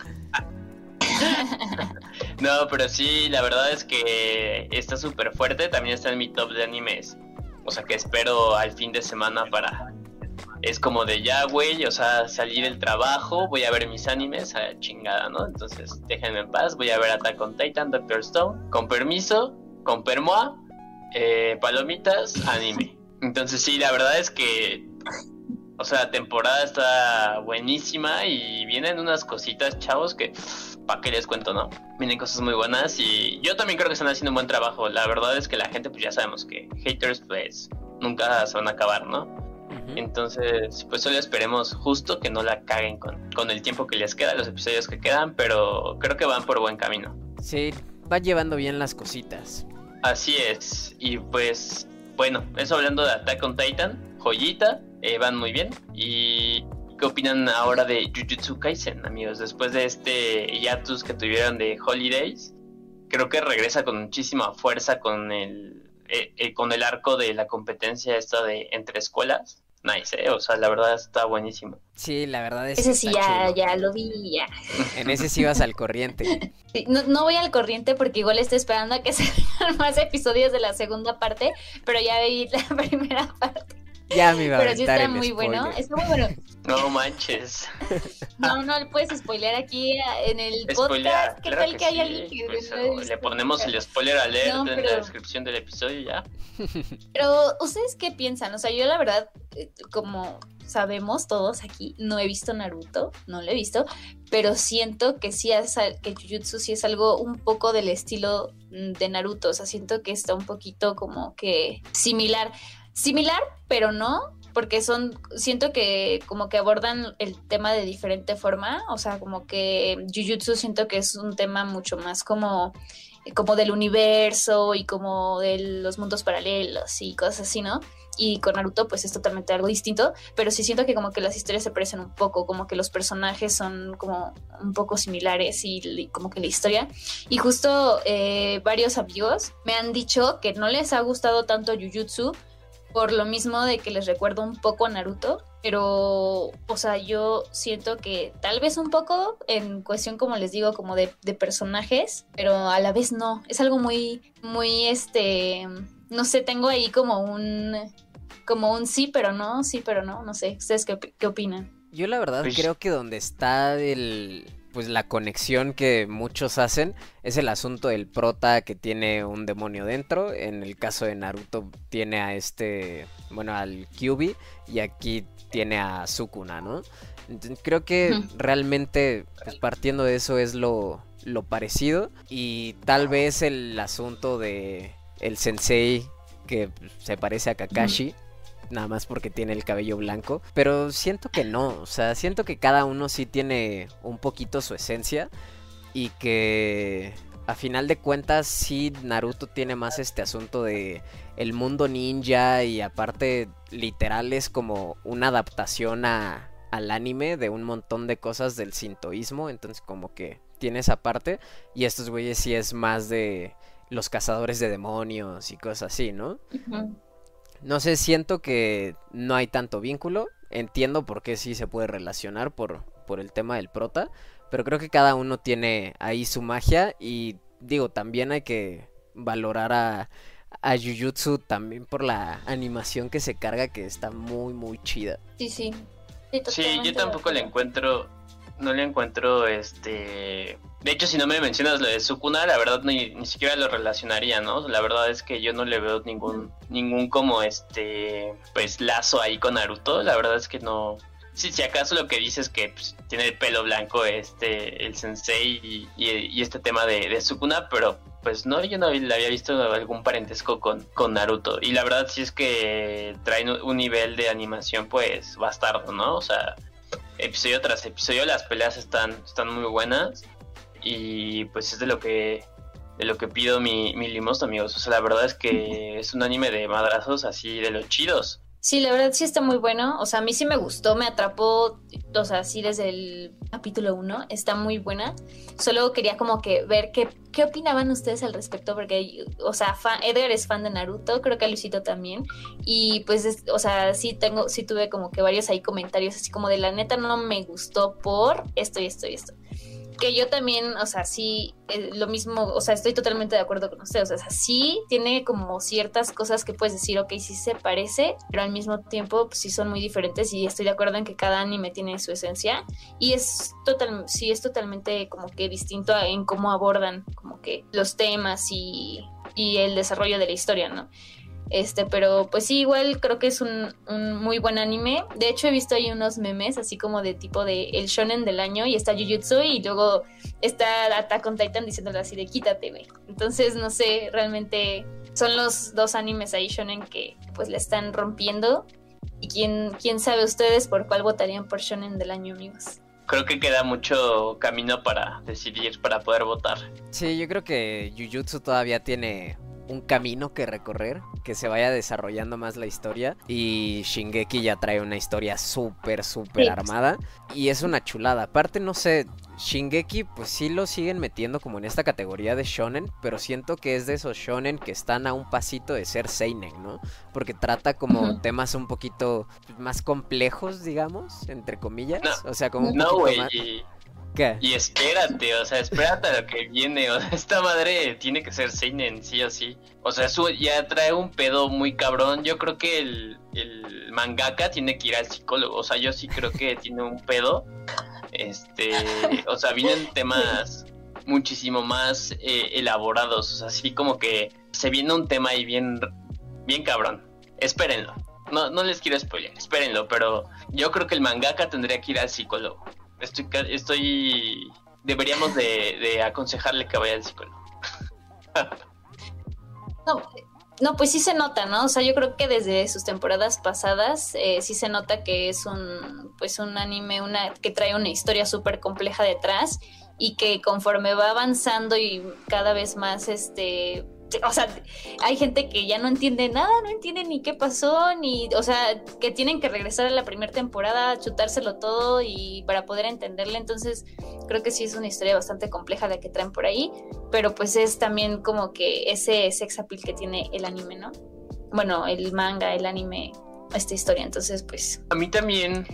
no, pero sí, la verdad es que está súper fuerte. También está en mi top de animes. O sea que espero al fin de semana para. Es como de ya, güey, o sea, salir del trabajo, voy a ver mis animes, a chingada, ¿no? Entonces, déjenme en paz, voy a ver Attack on Titan, Doctor Stone, con permiso, con permoa, eh, palomitas, anime. Entonces, sí, la verdad es que o sea, la temporada está buenísima y vienen unas cositas, chavos, que pa' qué les cuento, ¿no? Vienen cosas muy buenas y yo también creo que están haciendo un buen trabajo. La verdad es que la gente, pues ya sabemos que haters, pues nunca se van a acabar, ¿no? Entonces, pues solo esperemos justo que no la caguen con, con el tiempo que les queda, los episodios que quedan, pero creo que van por buen camino. Sí, van llevando bien las cositas. Así es, y pues, bueno, eso hablando de Attack on Titan, joyita, eh, van muy bien. ¿Y qué opinan ahora de Jujutsu Kaisen, amigos? Después de este hiatus que tuvieron de Holidays, creo que regresa con muchísima fuerza con el, eh, eh, con el arco de la competencia esta de entre escuelas. Nice, ¿eh? O sea, la verdad está buenísimo. Sí, la verdad es Ese sí ya, ya lo vi, ya. <laughs> En ese sí vas al corriente. no, no, voy al corriente porque igual estoy esperando a que <laughs> se más episodios de la segunda parte, pero ya vi la <laughs> primera parte. Ya me iba a Pero sí está muy bueno. Está muy bueno. No manches. No, no le puedes spoilear aquí en el podcast. ¿Qué tal que, hay alguien que pues, Le ponemos el spoiler alert en la descripción del episodio ya. <laughs> Pero, ¿ustedes qué piensan? O sea, yo la verdad, eh, como sabemos todos aquí, no he visto Naruto, no lo he visto, pero siento que sí es, que Jujutsu sí es algo un poco del estilo mm, de Naruto, o sea, siento que está un poquito como que similar similar, pero no, porque son, siento que como que abordan el tema de diferente forma, o sea, como que Jujutsu siento que es un tema mucho más como como del universo y como de los mundos paralelos y cosas así, ¿no? Y con Naruto pues es totalmente algo distinto, pero sí siento que como que las historias se parecen un poco, como que los personajes son como un poco similares y, como que la historia. Y justo eh, varios amigos me han dicho que no les ha gustado tanto Jujutsu por lo mismo de que les recuerdo un poco a Naruto, pero, o sea, yo siento que tal vez un poco en cuestión, como les digo, como de, personajes, pero a la vez no, es algo muy, muy, este, no sé, tengo ahí como un, como un sí, pero no, sí, pero no, no sé, ¿ustedes qué, qué opinan? Yo la verdad pues creo que donde está el pues la conexión que muchos hacen es el asunto del prota que tiene un demonio dentro. En el caso de Naruto tiene a este, bueno, al Kyubi y aquí tiene a Sukuna, ¿no? Entonces, creo que realmente pues, partiendo de eso es lo, lo parecido y tal vez el asunto de el sensei que se parece a Kakashi nada más porque tiene el cabello blanco. Pero siento que no, o sea, siento que cada uno sí tiene un poquito su esencia y que a final de cuentas sí Naruto tiene más este asunto de el mundo ninja y aparte literal es como una adaptación a, al anime de un montón de cosas del sintoísmo, entonces como que tiene esa parte y estos güeyes sí es más de los cazadores de demonios y cosas así, ¿no? No sé, siento que no hay tanto vínculo. Entiendo por qué sí se puede relacionar por, por el tema del prota. Pero creo que cada uno tiene ahí su magia. Y digo, también hay que valorar a, a Jujutsu también por la animación que se carga, que está muy, muy chida. Sí, sí. Sí, yo tampoco le encuentro no le encuentro este... De hecho, si no me mencionas lo de Sukuna, la verdad ni, ni siquiera lo relacionaría, ¿no? La verdad es que yo no le veo ningún, ningún como este, pues lazo ahí con Naruto. La verdad es que no, Sí, si acaso lo que dices que pues, tiene el pelo blanco este el sensei y, este tema de, de, Sukuna, pero pues no, yo no le había visto algún parentesco con, con Naruto. Y la verdad sí es que traen un nivel de animación pues bastardo, ¿no? O sea, episodio tras episodio las peleas están, están muy buenas. Y pues es de lo que de lo que pido mi, mi limosna, amigos. O sea, la verdad es que es un anime de madrazos así de los chidos. Sí, la verdad sí está muy bueno. O sea, a mí sí me gustó, me atrapó, o sea, sí desde el capítulo 1. Está muy buena. Solo quería como que ver qué, qué opinaban ustedes al respecto, porque, o sea, Edgar es fan de Naruto, creo que Luisito también. Y pues, o sea, sí tengo, sí tuve como que varios ahí comentarios, así como de la neta no me gustó por esto y esto y esto que yo también, o sea, sí, eh, lo mismo, o sea, estoy totalmente de acuerdo con usted, o sea, sí tiene como ciertas cosas que puedes decir, ok, sí se parece, pero al mismo tiempo pues, sí son muy diferentes y estoy de acuerdo en que cada anime tiene su esencia y es total, sí es totalmente como que distinto en cómo abordan como que los temas y, y el desarrollo de la historia, ¿no? Este, pero pues sí, igual creo que es un, muy buen anime. De hecho, he visto ahí unos memes así como de tipo de el shonen del año y está Jujutsu y luego está Attack on Titan diciéndole así de quítate, güey. Entonces, no sé, realmente son los dos animes ahí shonen que pues le están rompiendo. Y quién, quién sabe ustedes por cuál votarían por shonen del año, amigos creo que queda mucho camino para decidir, para poder votar. Sí, yo creo que Jujutsu todavía tiene un camino que recorrer, que se vaya desarrollando más la historia. Y Shingeki ya trae una historia súper, súper armada. Y es una chulada. Aparte, no sé, Shingeki pues sí lo siguen metiendo como en esta categoría de shonen, pero siento que es de esos shonen que están a un pasito de ser seinen, ¿no? Porque trata como temas un poquito más complejos, digamos, entre comillas. o sea, como un no, poquito más... Y espérate, o sea, espérate a lo que viene. O sea, esta madre tiene que ser Seinen, sí o sí. O sea, eso ya trae un pedo muy cabrón. Yo creo que el, mangaka tiene que ir al psicólogo. O sea, yo sí creo que tiene un pedo. Este, o sea, vienen temas muchísimo más eh, elaborados. O sea, así como que se viene un tema ahí bien, bien cabrón. Espérenlo. No, no les quiero spoiler, espérenlo, pero yo creo que el mangaka tendría que ir al psicólogo estoy, estoy deberíamos de, aconsejarle que vaya al psicólogo. <laughs> no, pues sí se nota, ¿no? O sea, yo creo que desde sus temporadas pasadas eh, sí se nota que es un, pues un anime, una que trae una historia súper compleja detrás y que conforme va avanzando y cada vez más, este, o sea, hay gente que ya no entiende nada, no entiende ni qué pasó, ni, o sea, que tienen que regresar a la primera temporada, chutárselo todo y para poder entenderle. Entonces, creo que sí es una historia bastante compleja la que traen por ahí, pero pues es también como que ese sex appeal que tiene el anime, ¿no? Bueno, el manga, el anime, esta historia. Entonces, pues. A mí también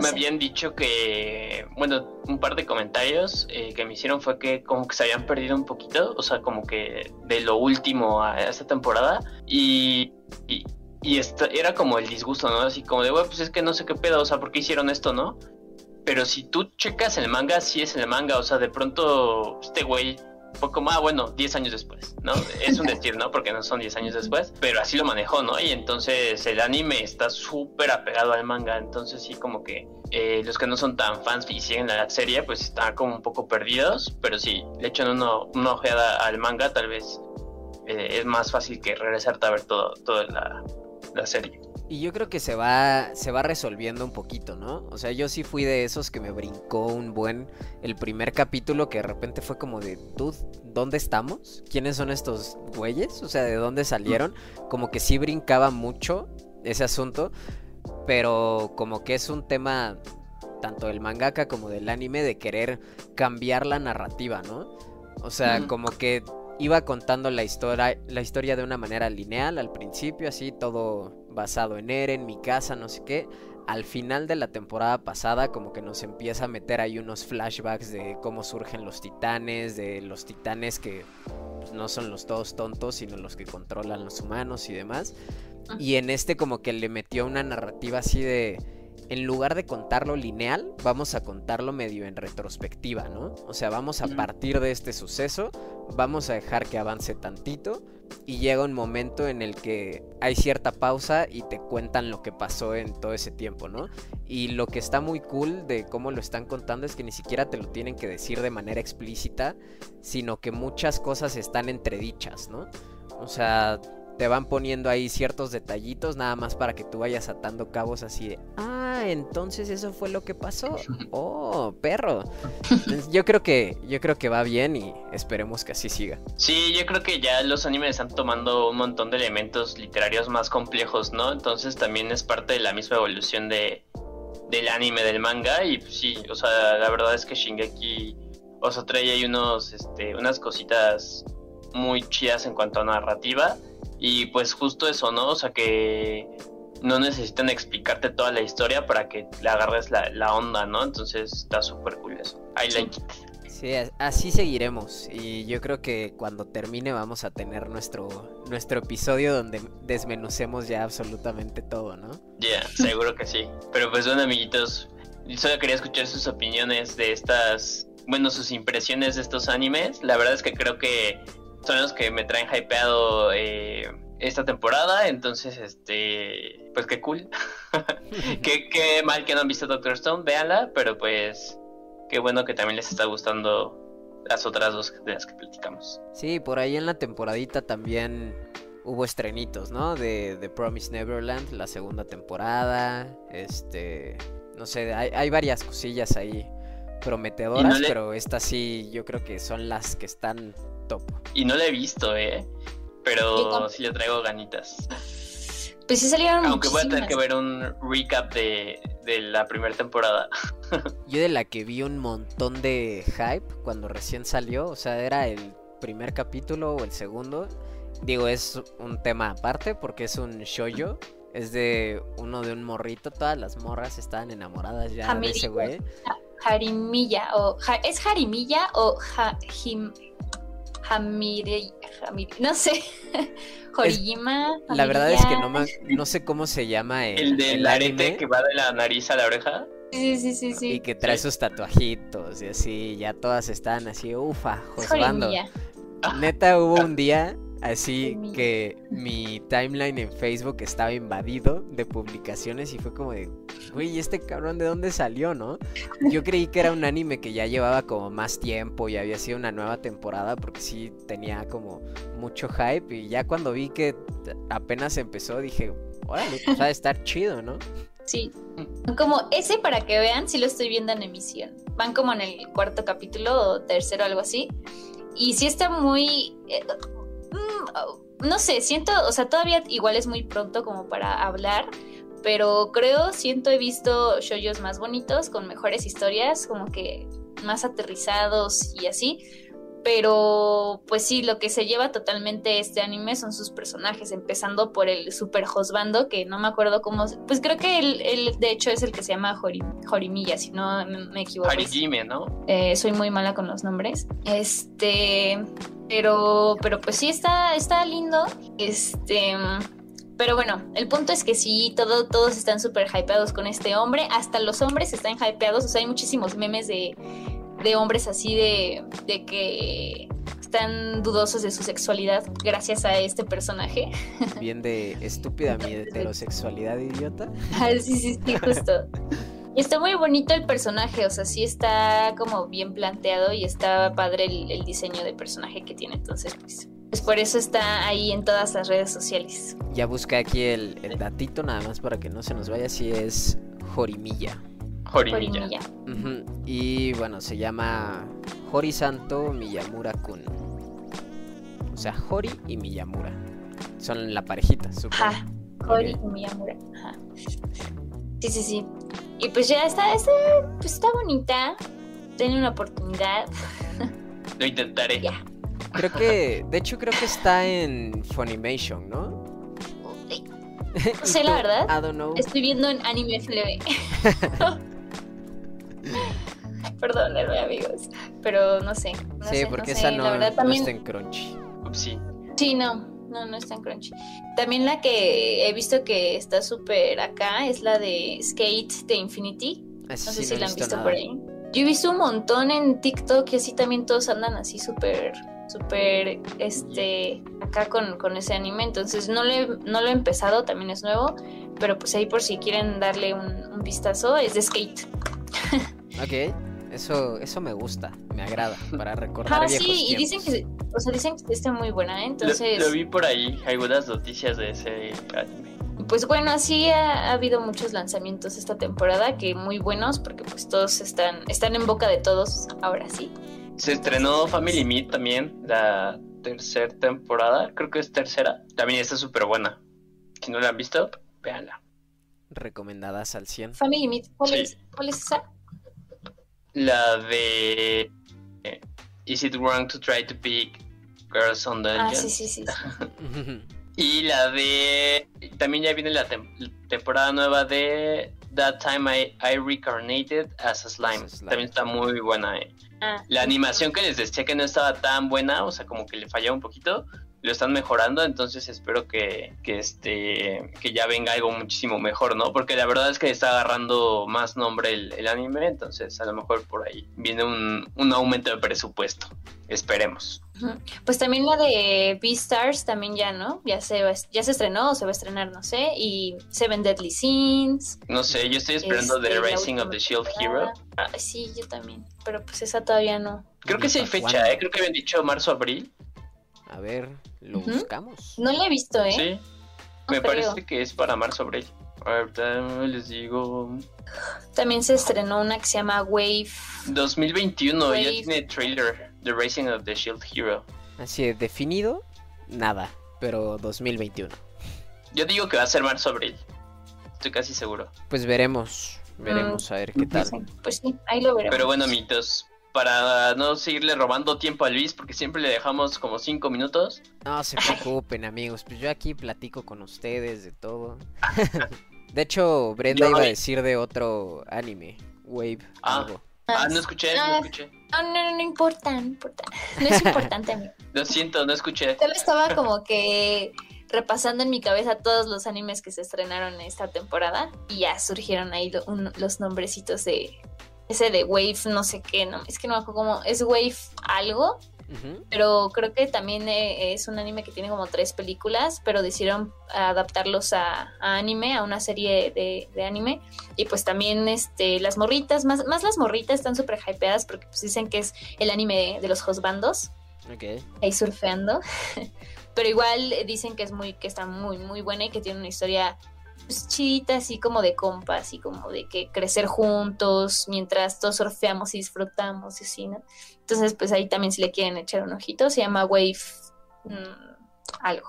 me habían dicho que, bueno, un par de comentarios eh, que me hicieron fue que como que se habían perdido un poquito, o sea, como que de lo último a esta temporada y, y, era como el disgusto, ¿no? Así como de, bueno, pues es que no sé qué pedo, o sea, ¿por qué hicieron esto, no? Pero si tú checas el manga, sí es el manga, o sea, de pronto este güey fue como, ah, bueno, 10 años después, ¿no? Es un decir, ¿no? Porque no son 10 años después, pero así lo manejó, ¿no? Y entonces el anime está súper apegado al manga, entonces sí como que eh, los que no son tan fans y siguen la serie, pues están como un poco perdidos, pero sí, le echan uno, una ojeada al manga, tal vez eh, es más fácil que regresarte a ver todo, toda la, la serie. Y yo creo que se va, se va resolviendo un poquito, ¿no? O sea, yo sí fui de esos que me brincó un buen el primer capítulo que de repente fue como de, dude, ¿dónde estamos? ¿Quiénes son estos güeyes? O sea, ¿de dónde salieron? Como que sí brincaba mucho ese asunto, pero como que es un tema tanto del mangaka como del anime de querer cambiar la narrativa, ¿no? O sea, como que iba contando la historia, la historia de una manera lineal al principio, así todo basado en Eren, mi casa, no sé qué. Al final de la temporada pasada como que nos empieza a meter ahí unos flashbacks de cómo surgen los titanes, de los titanes que pues, no son los todos tontos, sino los que controlan los humanos y demás. Y en este como que le metió una narrativa así de en lugar de contarlo lineal, vamos a contarlo medio en retrospectiva, ¿no? O sea, vamos a partir de este suceso, vamos a dejar que avance tantito y llega un momento en el que hay cierta pausa y te cuentan lo que pasó en todo ese tiempo, ¿no? Y lo que está muy cool de cómo lo están contando es que ni siquiera te lo tienen que decir de manera explícita, sino que muchas cosas están entredichas, ¿no? O sea, te van poniendo ahí ciertos detallitos nada más para que tú vayas atando cabos así de, ah, entonces eso fue lo que pasó. <laughs> Oh, perro. yo creo que yo creo que va bien y esperemos que así siga. Sí, yo creo que ya los animes están tomando un montón de elementos literarios más complejos, ¿no? Entonces también es parte de la misma evolución de del anime del manga y pues, sí, o sea, la verdad es que Shingeki o sea, trae ahí unos este unas cositas muy chidas en cuanto a narrativa y pues justo eso, ¿no? O sea que no necesitan explicarte toda la historia para que le agarres la, onda, ¿no? Entonces está súper cool eso. I like it. Sí, así seguiremos. Y yo creo que cuando termine vamos a tener nuestro, nuestro episodio donde desmenucemos ya absolutamente todo, ¿no? Ya, seguro que sí. Pero pues bueno, amiguitos, solo quería escuchar sus opiniones de estas, bueno, sus impresiones de estos animes. La verdad es que creo que son los que me traen hypeado eh, esta temporada, entonces, este, pues qué cool. <laughs> qué, qué, mal que no han visto Doctor Stone, véanla, pero pues qué bueno que también les está gustando las otras dos de las que platicamos. Sí, por ahí en la temporadita también hubo estrenitos, ¿no? De, The Promise Neverland, la segunda temporada, este, no sé, hay, hay varias cosillas ahí prometedoras, pero estas sí yo creo que son las que están top. Y no la he visto, ¿eh? Pero sí le traigo ganitas. Pues sí salieron Aunque voy a tener que ver un recap de, de la primera temporada. <laughs> Yo de la que vi un montón de hype cuando recién salió, o sea, era el primer capítulo o el segundo. Digo, es un tema aparte porque es un shoyo. Es de uno de un morrito. Todas las morras estaban enamoradas ya de ese güey. Jarimilla o ¿Es Jarimilla o ja, Hamire, no sé, <laughs> Horiyima. la verdad es que no, no sé cómo se llama el, el del arete que va de la nariz a la oreja. Sí, sí, sí, sí. Y que trae sus tatuajitos y así, ya todas están así, ufa, josbando. Neta, hubo un día Así que mi timeline en Facebook estaba invadido de publicaciones y fue como de, güey, ¿este cabrón de dónde salió, no? Yo creí que era un anime que ya llevaba como más tiempo y había sido una nueva temporada porque sí tenía como mucho hype y ya cuando vi que apenas empezó dije, órale, pues va a estar chido, ¿no? Sí, como ese para que vean, si lo estoy viendo en emisión. Van como en el cuarto capítulo o tercero, algo así. Y sí está muy... Mm, no sé, siento, o sea, todavía igual es muy pronto como para hablar, pero creo, siento, he visto shows más bonitos, con mejores historias, como que más aterrizados y así. Pero, pues sí, lo que se lleva totalmente este anime son sus personajes, empezando por el super Josbando, que no me acuerdo cómo. Pues creo que él, de hecho, es el que se llama Jorimilla, si no me, equivoco. Harigime, ¿no? Eh, soy muy mala con los nombres. Este. Pero, pero pues sí está, está lindo. Este. Pero bueno, el punto es que sí, todo, todos están súper hypeados con este hombre. Hasta los hombres están hypeados. O sea, hay muchísimos memes de, de hombres así de, de que están dudosos de su sexualidad gracias a este personaje. <laughs> Bien de estúpida mi heterosexualidad idiota. Ah, sí, sí, sí, justo. Y está muy bonito el personaje, o sea, sí está como bien planteado y está padre el, diseño de personaje que tiene. Entonces, pues, pues, por eso está ahí en todas las redes sociales. Ya busqué aquí el, el datito nada más para que no se nos vaya, si es Jorimilla. Jorimilla. Y bueno, se llama Hori Santo Miyamura Kun. O sea, Hori y Miyamura. Son la parejita, supongo. Ajá, Hori y Miyamura. Ajá. Sí, sí, sí. Y pues ya está, está, pues está bonita. Tiene una oportunidad. <laughs> Lo intentaré. Ya. Creo que, de hecho creo que está en Funimation, ¿no? No <laughs> sé la verdad. I don't know. Estoy viendo en Anime FLV. <laughs> Perdónenme amigos, pero no sé. sí, porque esa no, está en Crunchy. Sí. Sí, no. no, no está en Crunchy. También la que he visto que está súper acá es la de Skate de Infinity. No sé si la han visto por ahí. Yo he visto un montón en TikTok y así también todos andan así súper, súper, este, acá con, con, ese anime. Entonces no, le, no lo he empezado, también es nuevo. Pero pues ahí por si quieren darle un, un vistazo, es de Skate. <laughs> ok. Eso, eso me gusta, me agrada, para recordar ah, sí, y dicen que, o sea, dicen que está muy buena, ¿eh? entonces... Lo, vi por ahí, algunas noticias de ese anime. Pues bueno, sí ha, habido muchos lanzamientos esta temporada, que muy buenos, porque pues todos están, están en boca de todos, ahora sí. Se estrenó Family Meet también, la tercera temporada, creo que es tercera, también está súper buena. Si no la han visto, véanla. Recomendadas al 100. Family Meet, ¿cuál, es, ¿cuál es esa? La de eh, Is It Wrong to Try to Pick Girls on Dungeon? Ah, sí, sí, sí. <laughs> y la de. También ya viene la temporada nueva de That Time I, I Recarnated as a Slime. También está muy buena. Eh. Ah, la animación que les decía que no estaba tan buena, o sea, como que le fallaba un poquito, lo están mejorando, entonces espero que, que, este, que ya venga algo muchísimo mejor, ¿no? Porque la verdad es que está agarrando más nombre el, anime, entonces a lo mejor por ahí viene un, un aumento de presupuesto. Esperemos. Pues también la de Beastars también ya, ¿no? Ya se ya se estrenó o se va a estrenar, no sé. Y Seven Deadly Sins. No sé, yo estoy esperando The este, Rising of the Shield Hero. Ah, sí, yo también. Pero pues esa todavía no. Creo que sí hay fecha, ¿eh? Creo que habían dicho marzo-abril. A ver, lo buscamos. No lo he visto, ¿eh? Sí. Me parece que es para marzo abril. Ahorita les digo. También se estrenó una que se llama Wave. 2021, ya tiene trailer. The Racing of the Shield Hero. Así es, definido, nada. Pero 2021. Yo digo que va a ser marzo abril. Estoy casi seguro. Pues veremos. Veremos a ver qué tal. Pues sí, ahí lo veremos. Pero bueno, mitos para no seguirle robando tiempo a Luis, porque siempre le dejamos como cinco minutos. No se preocupen, amigos, pues yo aquí platico con ustedes de todo. <laughs> de hecho, Brenda iba a decir de otro anime, Wave, ah. algo. Ah, no escuché, no ah, escuché. No, no, no, importa, no importa. No es importante, amigo. Lo siento, no escuché. Solo estaba como que repasando en mi cabeza todos los animes que se estrenaron esta temporada y ya surgieron ahí los nombrecitos de, ese de Wave, no sé qué, no, es que no me acuerdo cómo, es Wave algo, pero creo que también eh, es un anime que tiene como tres películas, pero decidieron adaptarlos a, anime, a una serie de, anime, y pues también este, las morritas, más, más las morritas están súper hypeadas porque pues dicen que es el anime de, los hostbandos, okay. ahí surfeando, <laughs> pero igual dicen que es muy, que está muy, muy buena y que tiene una historia pues, chidita, así como de compas, así como de que crecer juntos mientras todos surfeamos y disfrutamos y así, ¿no? Entonces, pues ahí también si le quieren echar un ojito, se llama Wave mm, algo.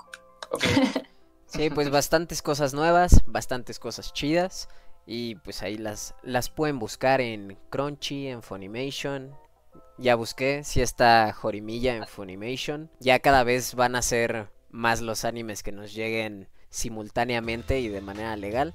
<laughs> sí, pues bastantes cosas nuevas, bastantes cosas chidas. Y pues ahí las, las pueden buscar en Crunchy, en Funimation. Ya busqué, si está Jorimilla en Funimation. Ya cada vez van a ser más los animes que nos lleguen simultáneamente y de manera legal.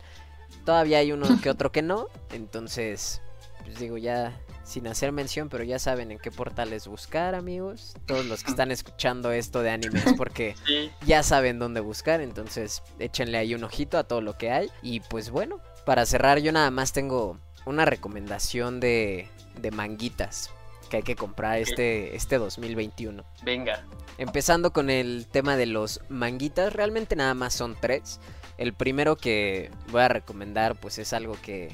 Todavía hay uno que otro que no, entonces, pues digo ya sin hacer mención, pero ya saben en qué portales buscar, amigos. Todos los que están escuchando esto de animes porque <laughs> ya saben dónde buscar, entonces échenle ahí un ojito a todo lo que hay. Y pues bueno, para cerrar yo nada más tengo una recomendación de, de manguitas que hay que comprar este, este 2021. Venga. Empezando con el tema de los manguitas, realmente nada más son tres. El primero que voy a recomendar pues es algo que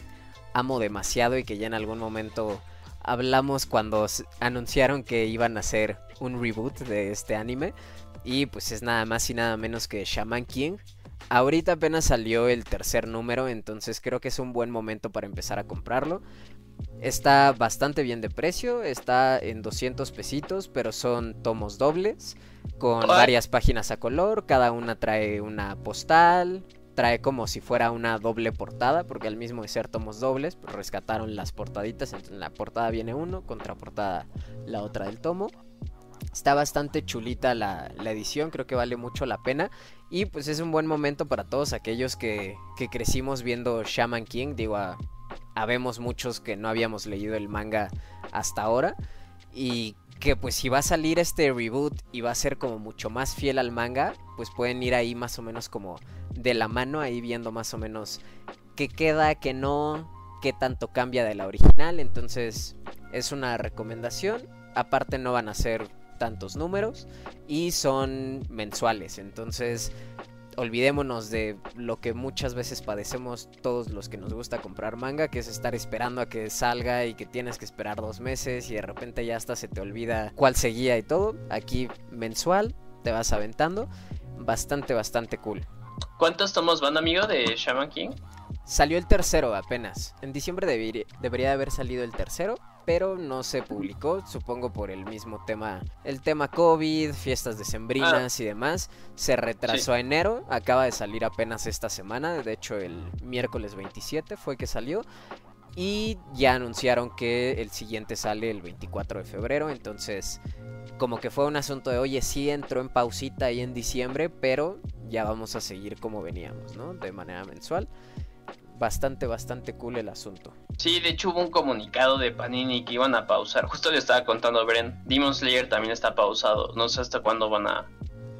amo demasiado y que ya en algún momento hablamos cuando anunciaron que iban a hacer un reboot de este anime. Y pues es nada más y nada menos que Shaman King. Ahorita apenas salió el tercer número, entonces creo que es un buen momento para empezar a comprarlo. Está bastante bien de precio, está en 200 pesitos, pero son tomos dobles con varias páginas a color, cada una trae una postal, trae como si fuera una doble portada, porque al mismo de ser tomos dobles, pues rescataron las portaditas, en la portada viene uno, contraportada la otra del tomo. Está bastante chulita la, edición, creo que vale mucho la pena. Y pues es un buen momento para todos aquellos que, que crecimos viendo Shaman King. Digo, a, habemos muchos que no habíamos leído el manga hasta ahora. Y que pues si va a salir este reboot y va a ser como mucho más fiel al manga, pues pueden ir ahí más o menos como de la mano, ahí viendo más o menos qué queda, qué no, qué tanto cambia de la original. Entonces es una recomendación. Aparte no van a ser tantos números y son mensuales. Entonces olvidémonos de lo que muchas veces padecemos todos los que nos gusta comprar manga, que es estar esperando a que salga y que tienes que esperar dos meses y de repente ya hasta se te olvida cuál seguía y todo. Aquí mensual, te vas aventando. Bastante, bastante cool. ¿Cuántos tomos van, amigo, de Shaman King? Salió el tercero apenas. En diciembre debería, haber salido el tercero, pero no se publicó, supongo por el mismo tema, el tema COVID, fiestas decembrinas ah. y demás. Se retrasó a enero, acaba de salir apenas esta semana, de hecho el miércoles 27 fue que salió. Y ya anunciaron que el siguiente sale el 24 de febrero, entonces como que fue un asunto de, oye, sí entró en pausita ahí en diciembre, pero ya vamos a seguir como veníamos, ¿no? De manera mensual bastante, bastante cool el asunto. Sí, de hecho hubo un comunicado de Panini que iban a pausar. Justo le estaba contando a Bren. Demon Slayer también está pausado. No sé hasta cuándo van a,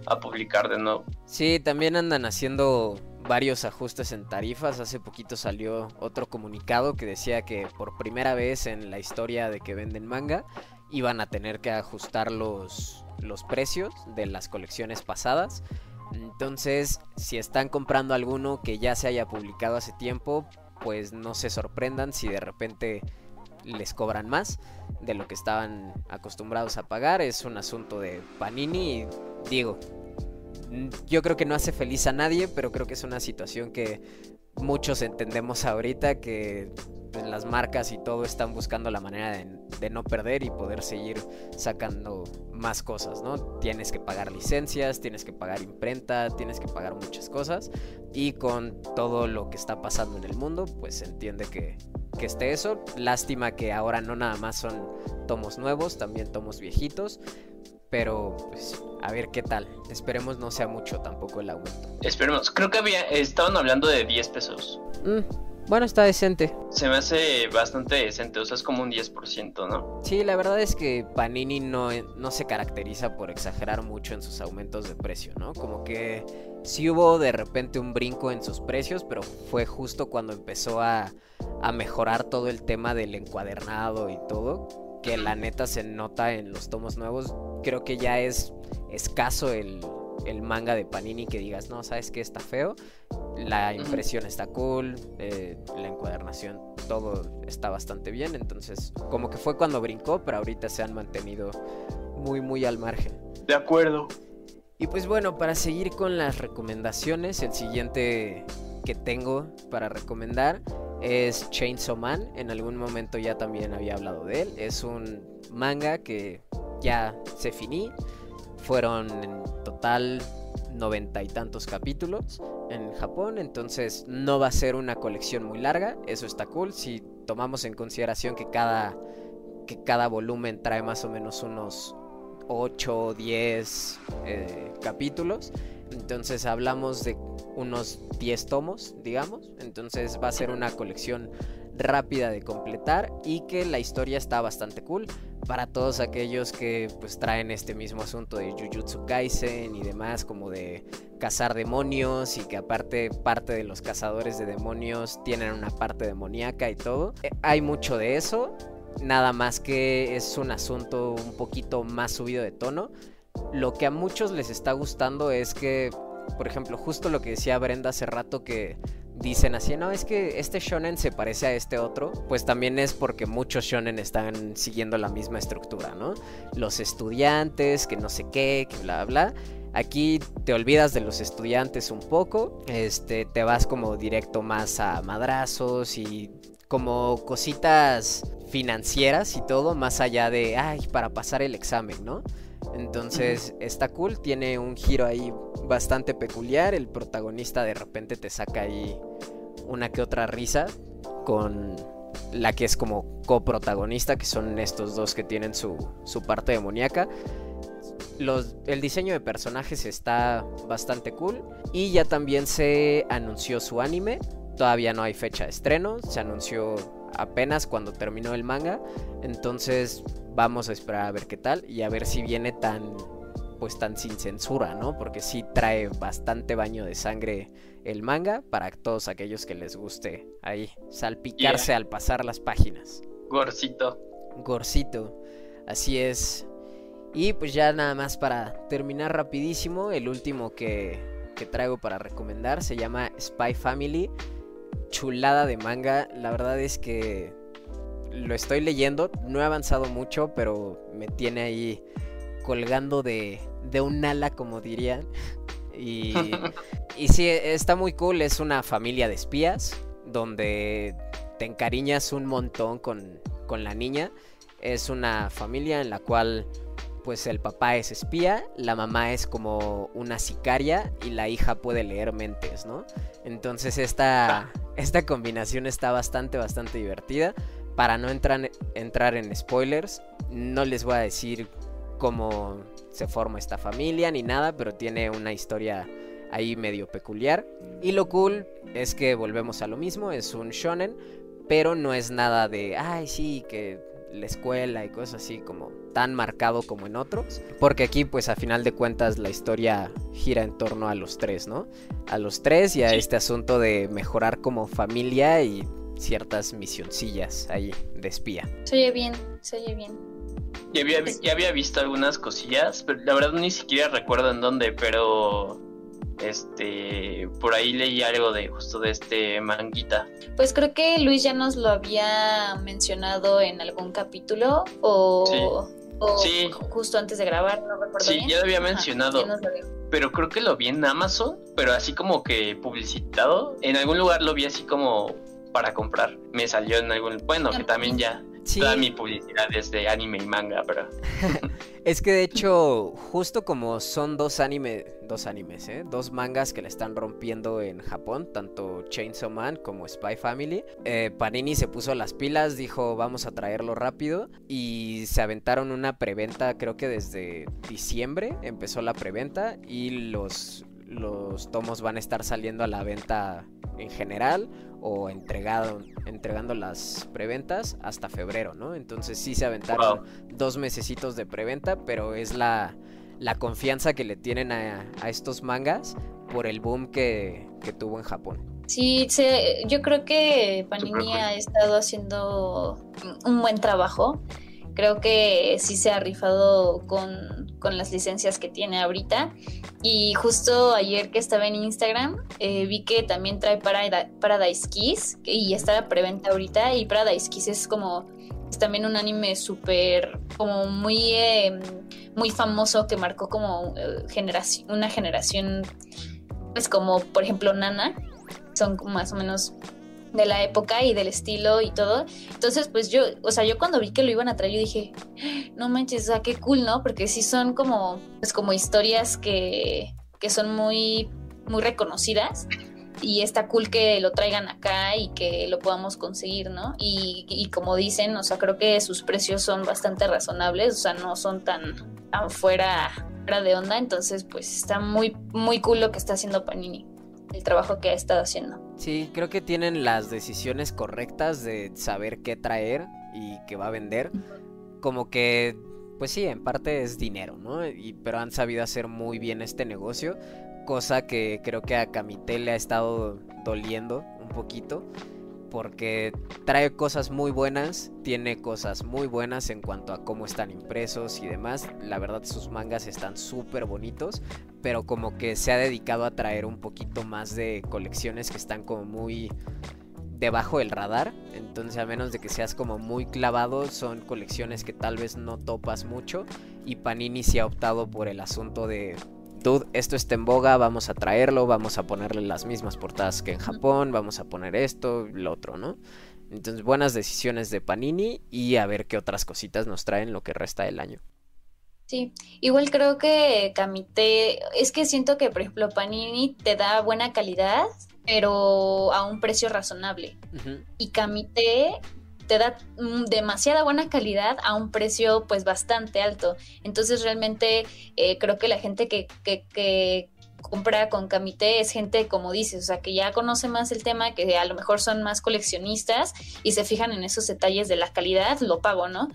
a publicar de nuevo. Sí, también andan haciendo varios ajustes en tarifas. Hace poquito salió otro comunicado que decía que por primera vez en la historia de que venden manga iban a tener que ajustar los, los precios de las colecciones pasadas. Entonces, si están comprando alguno que ya se haya publicado hace tiempo, pues no se sorprendan si de repente les cobran más de lo que estaban acostumbrados a pagar. Es un asunto de Panini y digo, yo creo que no hace feliz a nadie, pero creo que es una situación que muchos entendemos ahorita que las marcas y todo están buscando la manera de, no perder y poder seguir sacando más cosas, ¿no? Tienes que pagar licencias, tienes que pagar imprenta, tienes que pagar muchas cosas y con todo lo que está pasando en el mundo, pues se entiende que, que esté eso. Lástima que ahora no nada más son tomos nuevos, también tomos viejitos. Pero, pues, a ver qué tal. Esperemos no sea mucho tampoco el aumento. Esperemos. Creo que había, estaban hablando de 10 pesos. Mm, bueno, está decente. Se me hace bastante decente, o sea, es como un 10%, ¿no? Sí, la verdad es que Panini no, no se caracteriza por exagerar mucho en sus aumentos de precio, ¿no? Como que sí hubo de repente un brinco en sus precios, pero fue justo cuando empezó a, a mejorar todo el tema del encuadernado y todo, que la neta se nota en los tomos nuevos. Creo que ya es escaso el, el manga de Panini que digas, no, sabes que está feo. La impresión está cool, eh, la encuadernación, todo está bastante bien. Entonces, como que fue cuando brincó, pero ahorita se han mantenido muy, muy al margen. De acuerdo. Y pues bueno, para seguir con las recomendaciones, el siguiente que tengo para recomendar es Chainsaw Man. En algún momento ya también había hablado de él. Es un manga que ya se finí. Fueron total noventa y tantos capítulos en Japón, entonces no va a ser una colección muy larga, eso está cool, si tomamos en consideración que cada, que cada volumen trae más o menos unos 8 o 10 eh, capítulos, entonces hablamos de unos 10 tomos, digamos, entonces va a ser una colección rápida de completar y que la historia está bastante cool para todos aquellos que pues traen este mismo asunto de Jujutsu Kaisen y demás como de cazar demonios y que aparte parte de los cazadores de demonios tienen una parte demoníaca y todo. Eh, hay mucho de eso, nada más que es un asunto un poquito más subido de tono. Lo que a muchos les está gustando es que, por ejemplo, justo lo que decía Brenda hace rato que dicen así, no, es que este shonen se parece a este otro, pues también es porque muchos shonen están siguiendo la misma estructura, ¿no? Los estudiantes, que no sé qué, que bla, bla. Aquí te olvidas de los estudiantes un poco, este, te vas como directo más a madrazos y como cositas financieras y todo, más allá de, ay, para pasar el examen, ¿no? Entonces está cool, tiene un giro ahí bastante peculiar. El protagonista de repente te saca ahí una que otra risa con la que es como coprotagonista, que son estos dos que tienen su, parte demoníaca. Los, el diseño de personajes está bastante cool. Y ya también se anunció su anime. Todavía no hay fecha de estreno. Se anunció apenas cuando terminó el manga. Entonces vamos a esperar a ver qué tal y a ver si viene tan pues tan sin censura, ¿no? Porque sí trae bastante baño de sangre el manga para todos aquellos que les guste ahí salpicarse al pasar las páginas. Gorcito. Gorcito, así es. Y pues ya nada más para terminar rapidísimo, el último que, que traigo para recomendar se llama Spy Family. Chulada de manga, la verdad es que lo estoy leyendo, no he avanzado mucho, pero me tiene ahí colgando de, de un ala, como dirían. Y, <laughs> y sí, está muy cool, es una familia de espías, donde te encariñas un montón con, con la niña. Es una familia en la cual pues el papá es espía, la mamá es como una sicaria y la hija puede leer mentes, ¿no? Entonces esta, <laughs> esta combinación está bastante, bastante divertida. Para no entrar, entrar en spoilers, no les voy a decir cómo se forma esta familia ni nada, pero tiene una historia ahí medio peculiar. Y lo cool es que volvemos a lo mismo, es un shonen, pero no es nada de, ay, sí, que la escuela y cosas así como tan marcado como en otros. Porque aquí, pues a final de cuentas, la historia gira en torno a los tres, ¿no? A los tres y a este asunto de mejorar como familia y ciertas misioncillas ahí de espía. Se oye bien, se oye bien. Ya había, ya había visto algunas cosillas, pero la verdad ni siquiera recuerdo en dónde, pero este por ahí leí algo de justo de este manguita. Pues creo que Luis ya nos lo había mencionado en algún capítulo o, justo antes de grabar, no recuerdo. Sí, ya lo había mencionado. pero creo que lo vi en Amazon, pero así como que publicitado. En algún lugar lo vi así como para comprar. Me salió en algún. Bueno, que también ya. Toda mi publicidad es de anime y manga, pero. <laughs> es que de hecho, justo como son dos anime, dos animes, ¿eh? dos mangas que le están rompiendo en Japón, tanto Chainsaw Man como Spy Family, eh, Panini se puso las pilas, dijo vamos a traerlo rápido y se aventaron una preventa, creo que desde diciembre empezó la preventa y los los tomos van a estar saliendo a la venta en general o entregado, entregando las preventas hasta febrero, ¿no? Entonces sí se aventaron dos mesecitos de preventa, pero es la, la confianza que le tienen a, estos mangas por el boom que, que tuvo en Japón. Sí, yo creo que Panini ha estado haciendo un buen trabajo. Creo que sí se ha rifado con, con las licencias que tiene ahorita. Y justo ayer que estaba en Instagram, eh, vi que también trae Paradise Kiss y está a preventa ahorita. Y Paradise Kiss es como es también un anime súper, como muy, em, muy famoso que marcó como eh, generación, una generación, pues como por ejemplo Nana, son más o menos de la época y del estilo y todo. Entonces, pues yo, o sea, yo cuando vi que lo iban a traer, yo dije, no manches, o sea, qué cool, ¿no? Porque sí son como, pues como historias que, que son muy, muy reconocidas. Y está cool que lo traigan acá y que lo podamos conseguir, ¿no? Y, y como dicen, o sea, creo que sus precios son bastante razonables, o sea, no son tan, tan fuera, fuera de onda. Entonces, pues está muy, muy cool lo que está haciendo Panini el trabajo que ha estado haciendo. Sí, creo que tienen las decisiones correctas de saber qué traer y qué va a vender. Como que, pues sí, en parte es dinero, ¿no? Y, pero han sabido hacer muy bien este negocio, cosa que creo que a Camite le ha estado doliendo un poquito porque trae cosas muy buenas, tiene cosas muy buenas en cuanto a cómo están impresos y demás. La verdad sus mangas están súper bonitos, pero como que se ha dedicado a traer un poquito más de colecciones que están como muy debajo del radar. Entonces a menos de que seas como muy clavado, son colecciones que tal vez no topas mucho. Y Panini se ha optado por el asunto de esto está en boga, vamos a traerlo, vamos a ponerle las mismas portadas que en Japón, vamos a poner esto, lo otro, ¿no? Entonces, buenas decisiones de Panini y a ver qué otras cositas nos traen lo que resta del año. Sí, igual creo que Kamite, es que siento que, por ejemplo, Panini te da buena calidad, pero a un precio razonable. Y Kamite te da mm, demasiada buena calidad a un precio pues bastante alto. Entonces realmente eh, creo que la gente que, que, compra con Camité es gente, como dices, o sea, que ya conoce más el tema, que a lo mejor son más coleccionistas y se fijan en esos detalles de la calidad, lo pago, ¿no?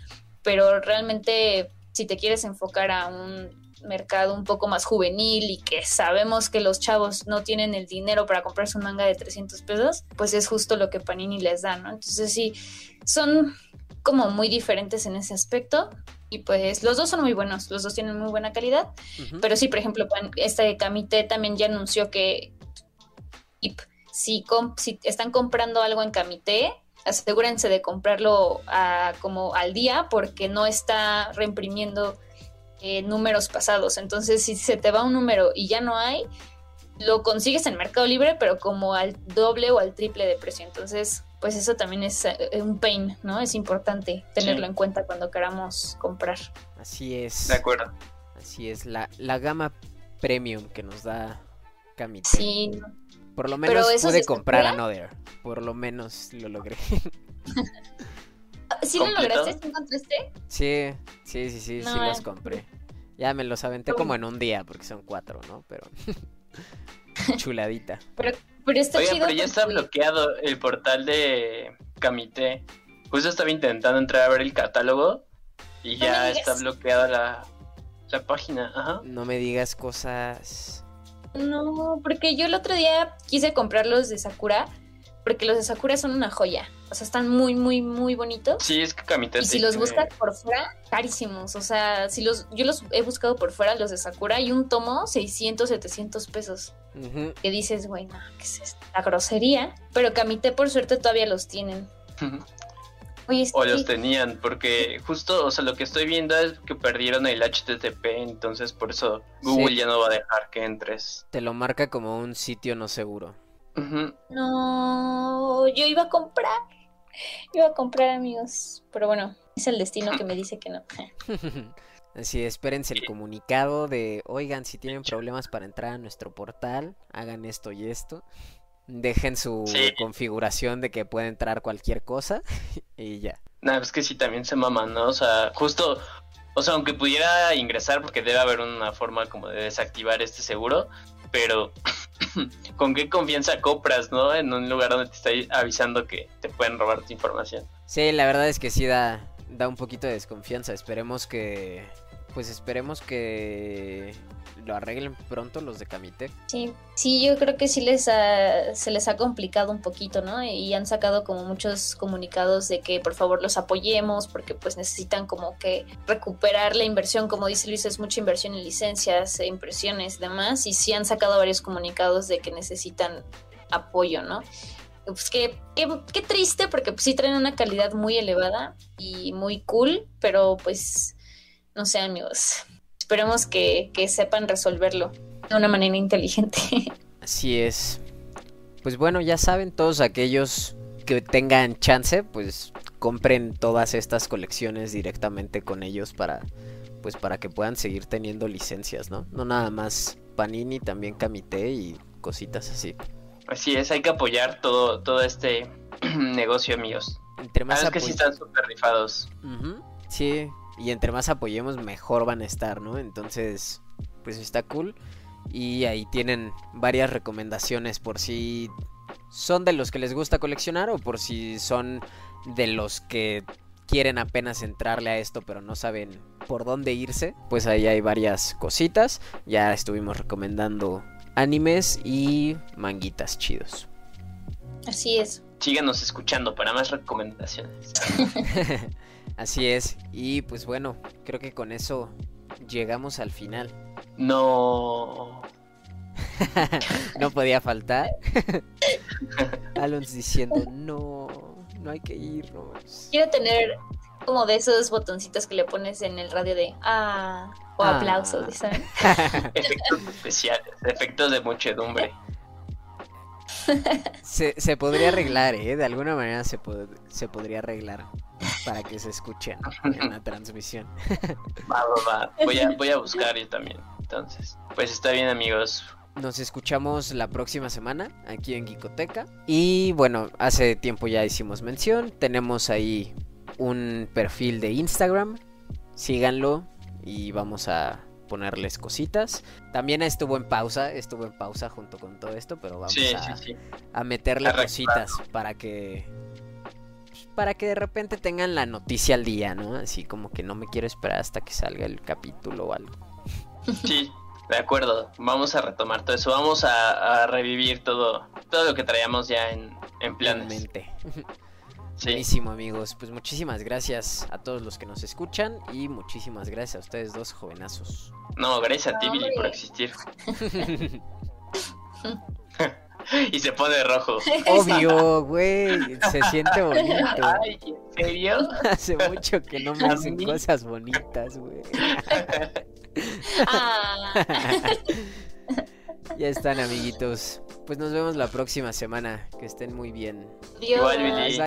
pero realmente si te quieres enfocar a un mercado un poco más juvenil y que sabemos que los chavos no tienen el dinero para comprarse un manga de 300 pesos, pues es justo lo que Panini les da, ¿no? Entonces sí, son como muy diferentes en ese aspecto. Y pues los dos son muy buenos, los dos tienen muy buena calidad. Pero sí, por ejemplo, este Kamite también ya anunció que si, si están comprando algo en Kamite, asegúrense de comprarlo a, como al día porque no está reimprimiendo eh, números pasados. Entonces, si se te va un número y ya no hay, lo consigues en Mercado Libre, pero como al doble o al triple de precio. Entonces, pues eso también es eh, un pain, ¿no? Es importante tenerlo en cuenta cuando queramos comprar. Así es. De acuerdo. Así es, la, la gama premium que nos da Camite. Sí. Por lo menos pude comprar Another. Por lo menos lo logré. <laughs> ¿Sí lo lograste? ¿Sí encontraste? Sí, sí, sí, sí, sí los compré. Ya me los aventé como en un día, porque son cuatro, ¿no? Pero <laughs> chuladita. Pero, pero está Oye, chido pero ya está bloqueado el portal de Camite. Justo estaba intentando entrar a ver el catálogo y ya está bloqueada la, la página. Ajá. No me digas cosas. No, porque yo el otro día quise comprarlos de Sakura porque los de Sakura son una joya. O sea, están muy, muy, muy bonitos. Sí, es que Kamite Y si los buscas por fuera, carísimos. O sea, si los, yo los he buscado por fuera, los de Sakura, y un tomo, 600, 700 pesos. Que dices, güey, no, ¿qué es esta? La grosería. Pero Kamite, por suerte, todavía los tienen. o los tenían, porque justo, o sea, lo que estoy viendo es que perdieron el HTTP, entonces por eso Google ya no va a dejar que entres. Te lo marca como un sitio no seguro. No, yo iba a comprar. Iba a comprar, amigos. Pero bueno, es el destino que me dice que no. <laughs> Así, espérense el comunicado de, oigan, si tienen problemas para entrar a nuestro portal, hagan esto y esto. Dejen su configuración de que puede entrar cualquier cosa <laughs> y ya. Nada, es que sí, también se maman, ¿no? O sea, justo, o sea, aunque pudiera ingresar, porque debe haber una forma como de desactivar este seguro, pero <laughs> con qué confianza compras, ¿no? En un lugar donde te está avisando que te pueden robar tu información. Sí, la verdad es que sí da, da un poquito de desconfianza. Esperemos que, pues esperemos que lo arreglen pronto los de Camite. Sí, sí, yo creo que sí les se les ha complicado un poquito, ¿no? Y han sacado como muchos comunicados de que por favor los apoyemos porque pues necesitan como que recuperar la inversión, como dice Luis, es mucha inversión en licencias, impresiones y demás, y sí han sacado varios comunicados de que necesitan apoyo, ¿no? Pues qué, qué, triste porque pues, sí traen una calidad muy elevada y muy cool, pero pues no sé amigos, esperemos que, sepan resolverlo de una manera inteligente. <laughs> Así es. Pues bueno, ya saben, todos aquellos que tengan chance, pues compren todas estas colecciones directamente con ellos para pues para que puedan seguir teniendo licencias, ¿no? No nada más Panini, también Kamite y cositas así. Así es, hay que apoyar todo todo este <clears throat> negocio, amigos. Entre más es que sí están súper rifados. Sí, y entre más apoyemos, mejor van a estar, ¿no? Entonces, pues está cool. Y ahí tienen varias recomendaciones por si son de los que les gusta coleccionar o por si son de los que quieren apenas entrarle a esto pero no saben por dónde irse. Pues ahí hay varias cositas. Ya estuvimos recomendando animes y manguitas chidos. Así es. Síganos escuchando para más recomendaciones. <laughs> Así es. Y pues bueno, creo que con eso llegamos al final. No. <laughs> no podía faltar. <laughs> Alonso diciendo, no, no hay que irnos. Quiero tener como de esos botoncitos que le pones en el radio de ah o ah. aplausos, ¿saben? <laughs> efectos especiales, efectos de muchedumbre. Se, se podría arreglar, ¿eh? De alguna manera se, se podría arreglar para que se escuchen en la <laughs> transmisión. Va, va, va. Voy a, voy a <laughs> buscar yo también. Entonces, pues está bien, amigos. Nos escuchamos la próxima semana aquí en Gicoteca. Y bueno, hace tiempo ya hicimos mención. Tenemos ahí un perfil de Instagram. Síganlo y vamos a ponerles cositas. También estuvo en pausa, estuvo en pausa junto con todo esto, pero vamos a, a meterle cositas para que para que de repente tengan la noticia al día, ¿no? Así como que no me quiero esperar hasta que salga el capítulo o algo. Sí, de acuerdo. Vamos a retomar todo eso. Vamos a, revivir todo, todo lo que traíamos ya en, en planes. <laughs> Sí. Buenísimo amigos, pues muchísimas gracias a todos los que nos escuchan y muchísimas gracias a ustedes dos jovenazos. No, gracias a ti Billy por existir. <laughs> <laughs> <laughs> y se pone rojo. <laughs> Obvio, güey, se siente <laughs> bonito. Ay, ¿en serio? Hace mucho que no me hacen cosas bonitas, güey. Ah. ya están, amiguitos. Pues nos vemos la próxima semana. Que estén muy bien. Igual, Billy.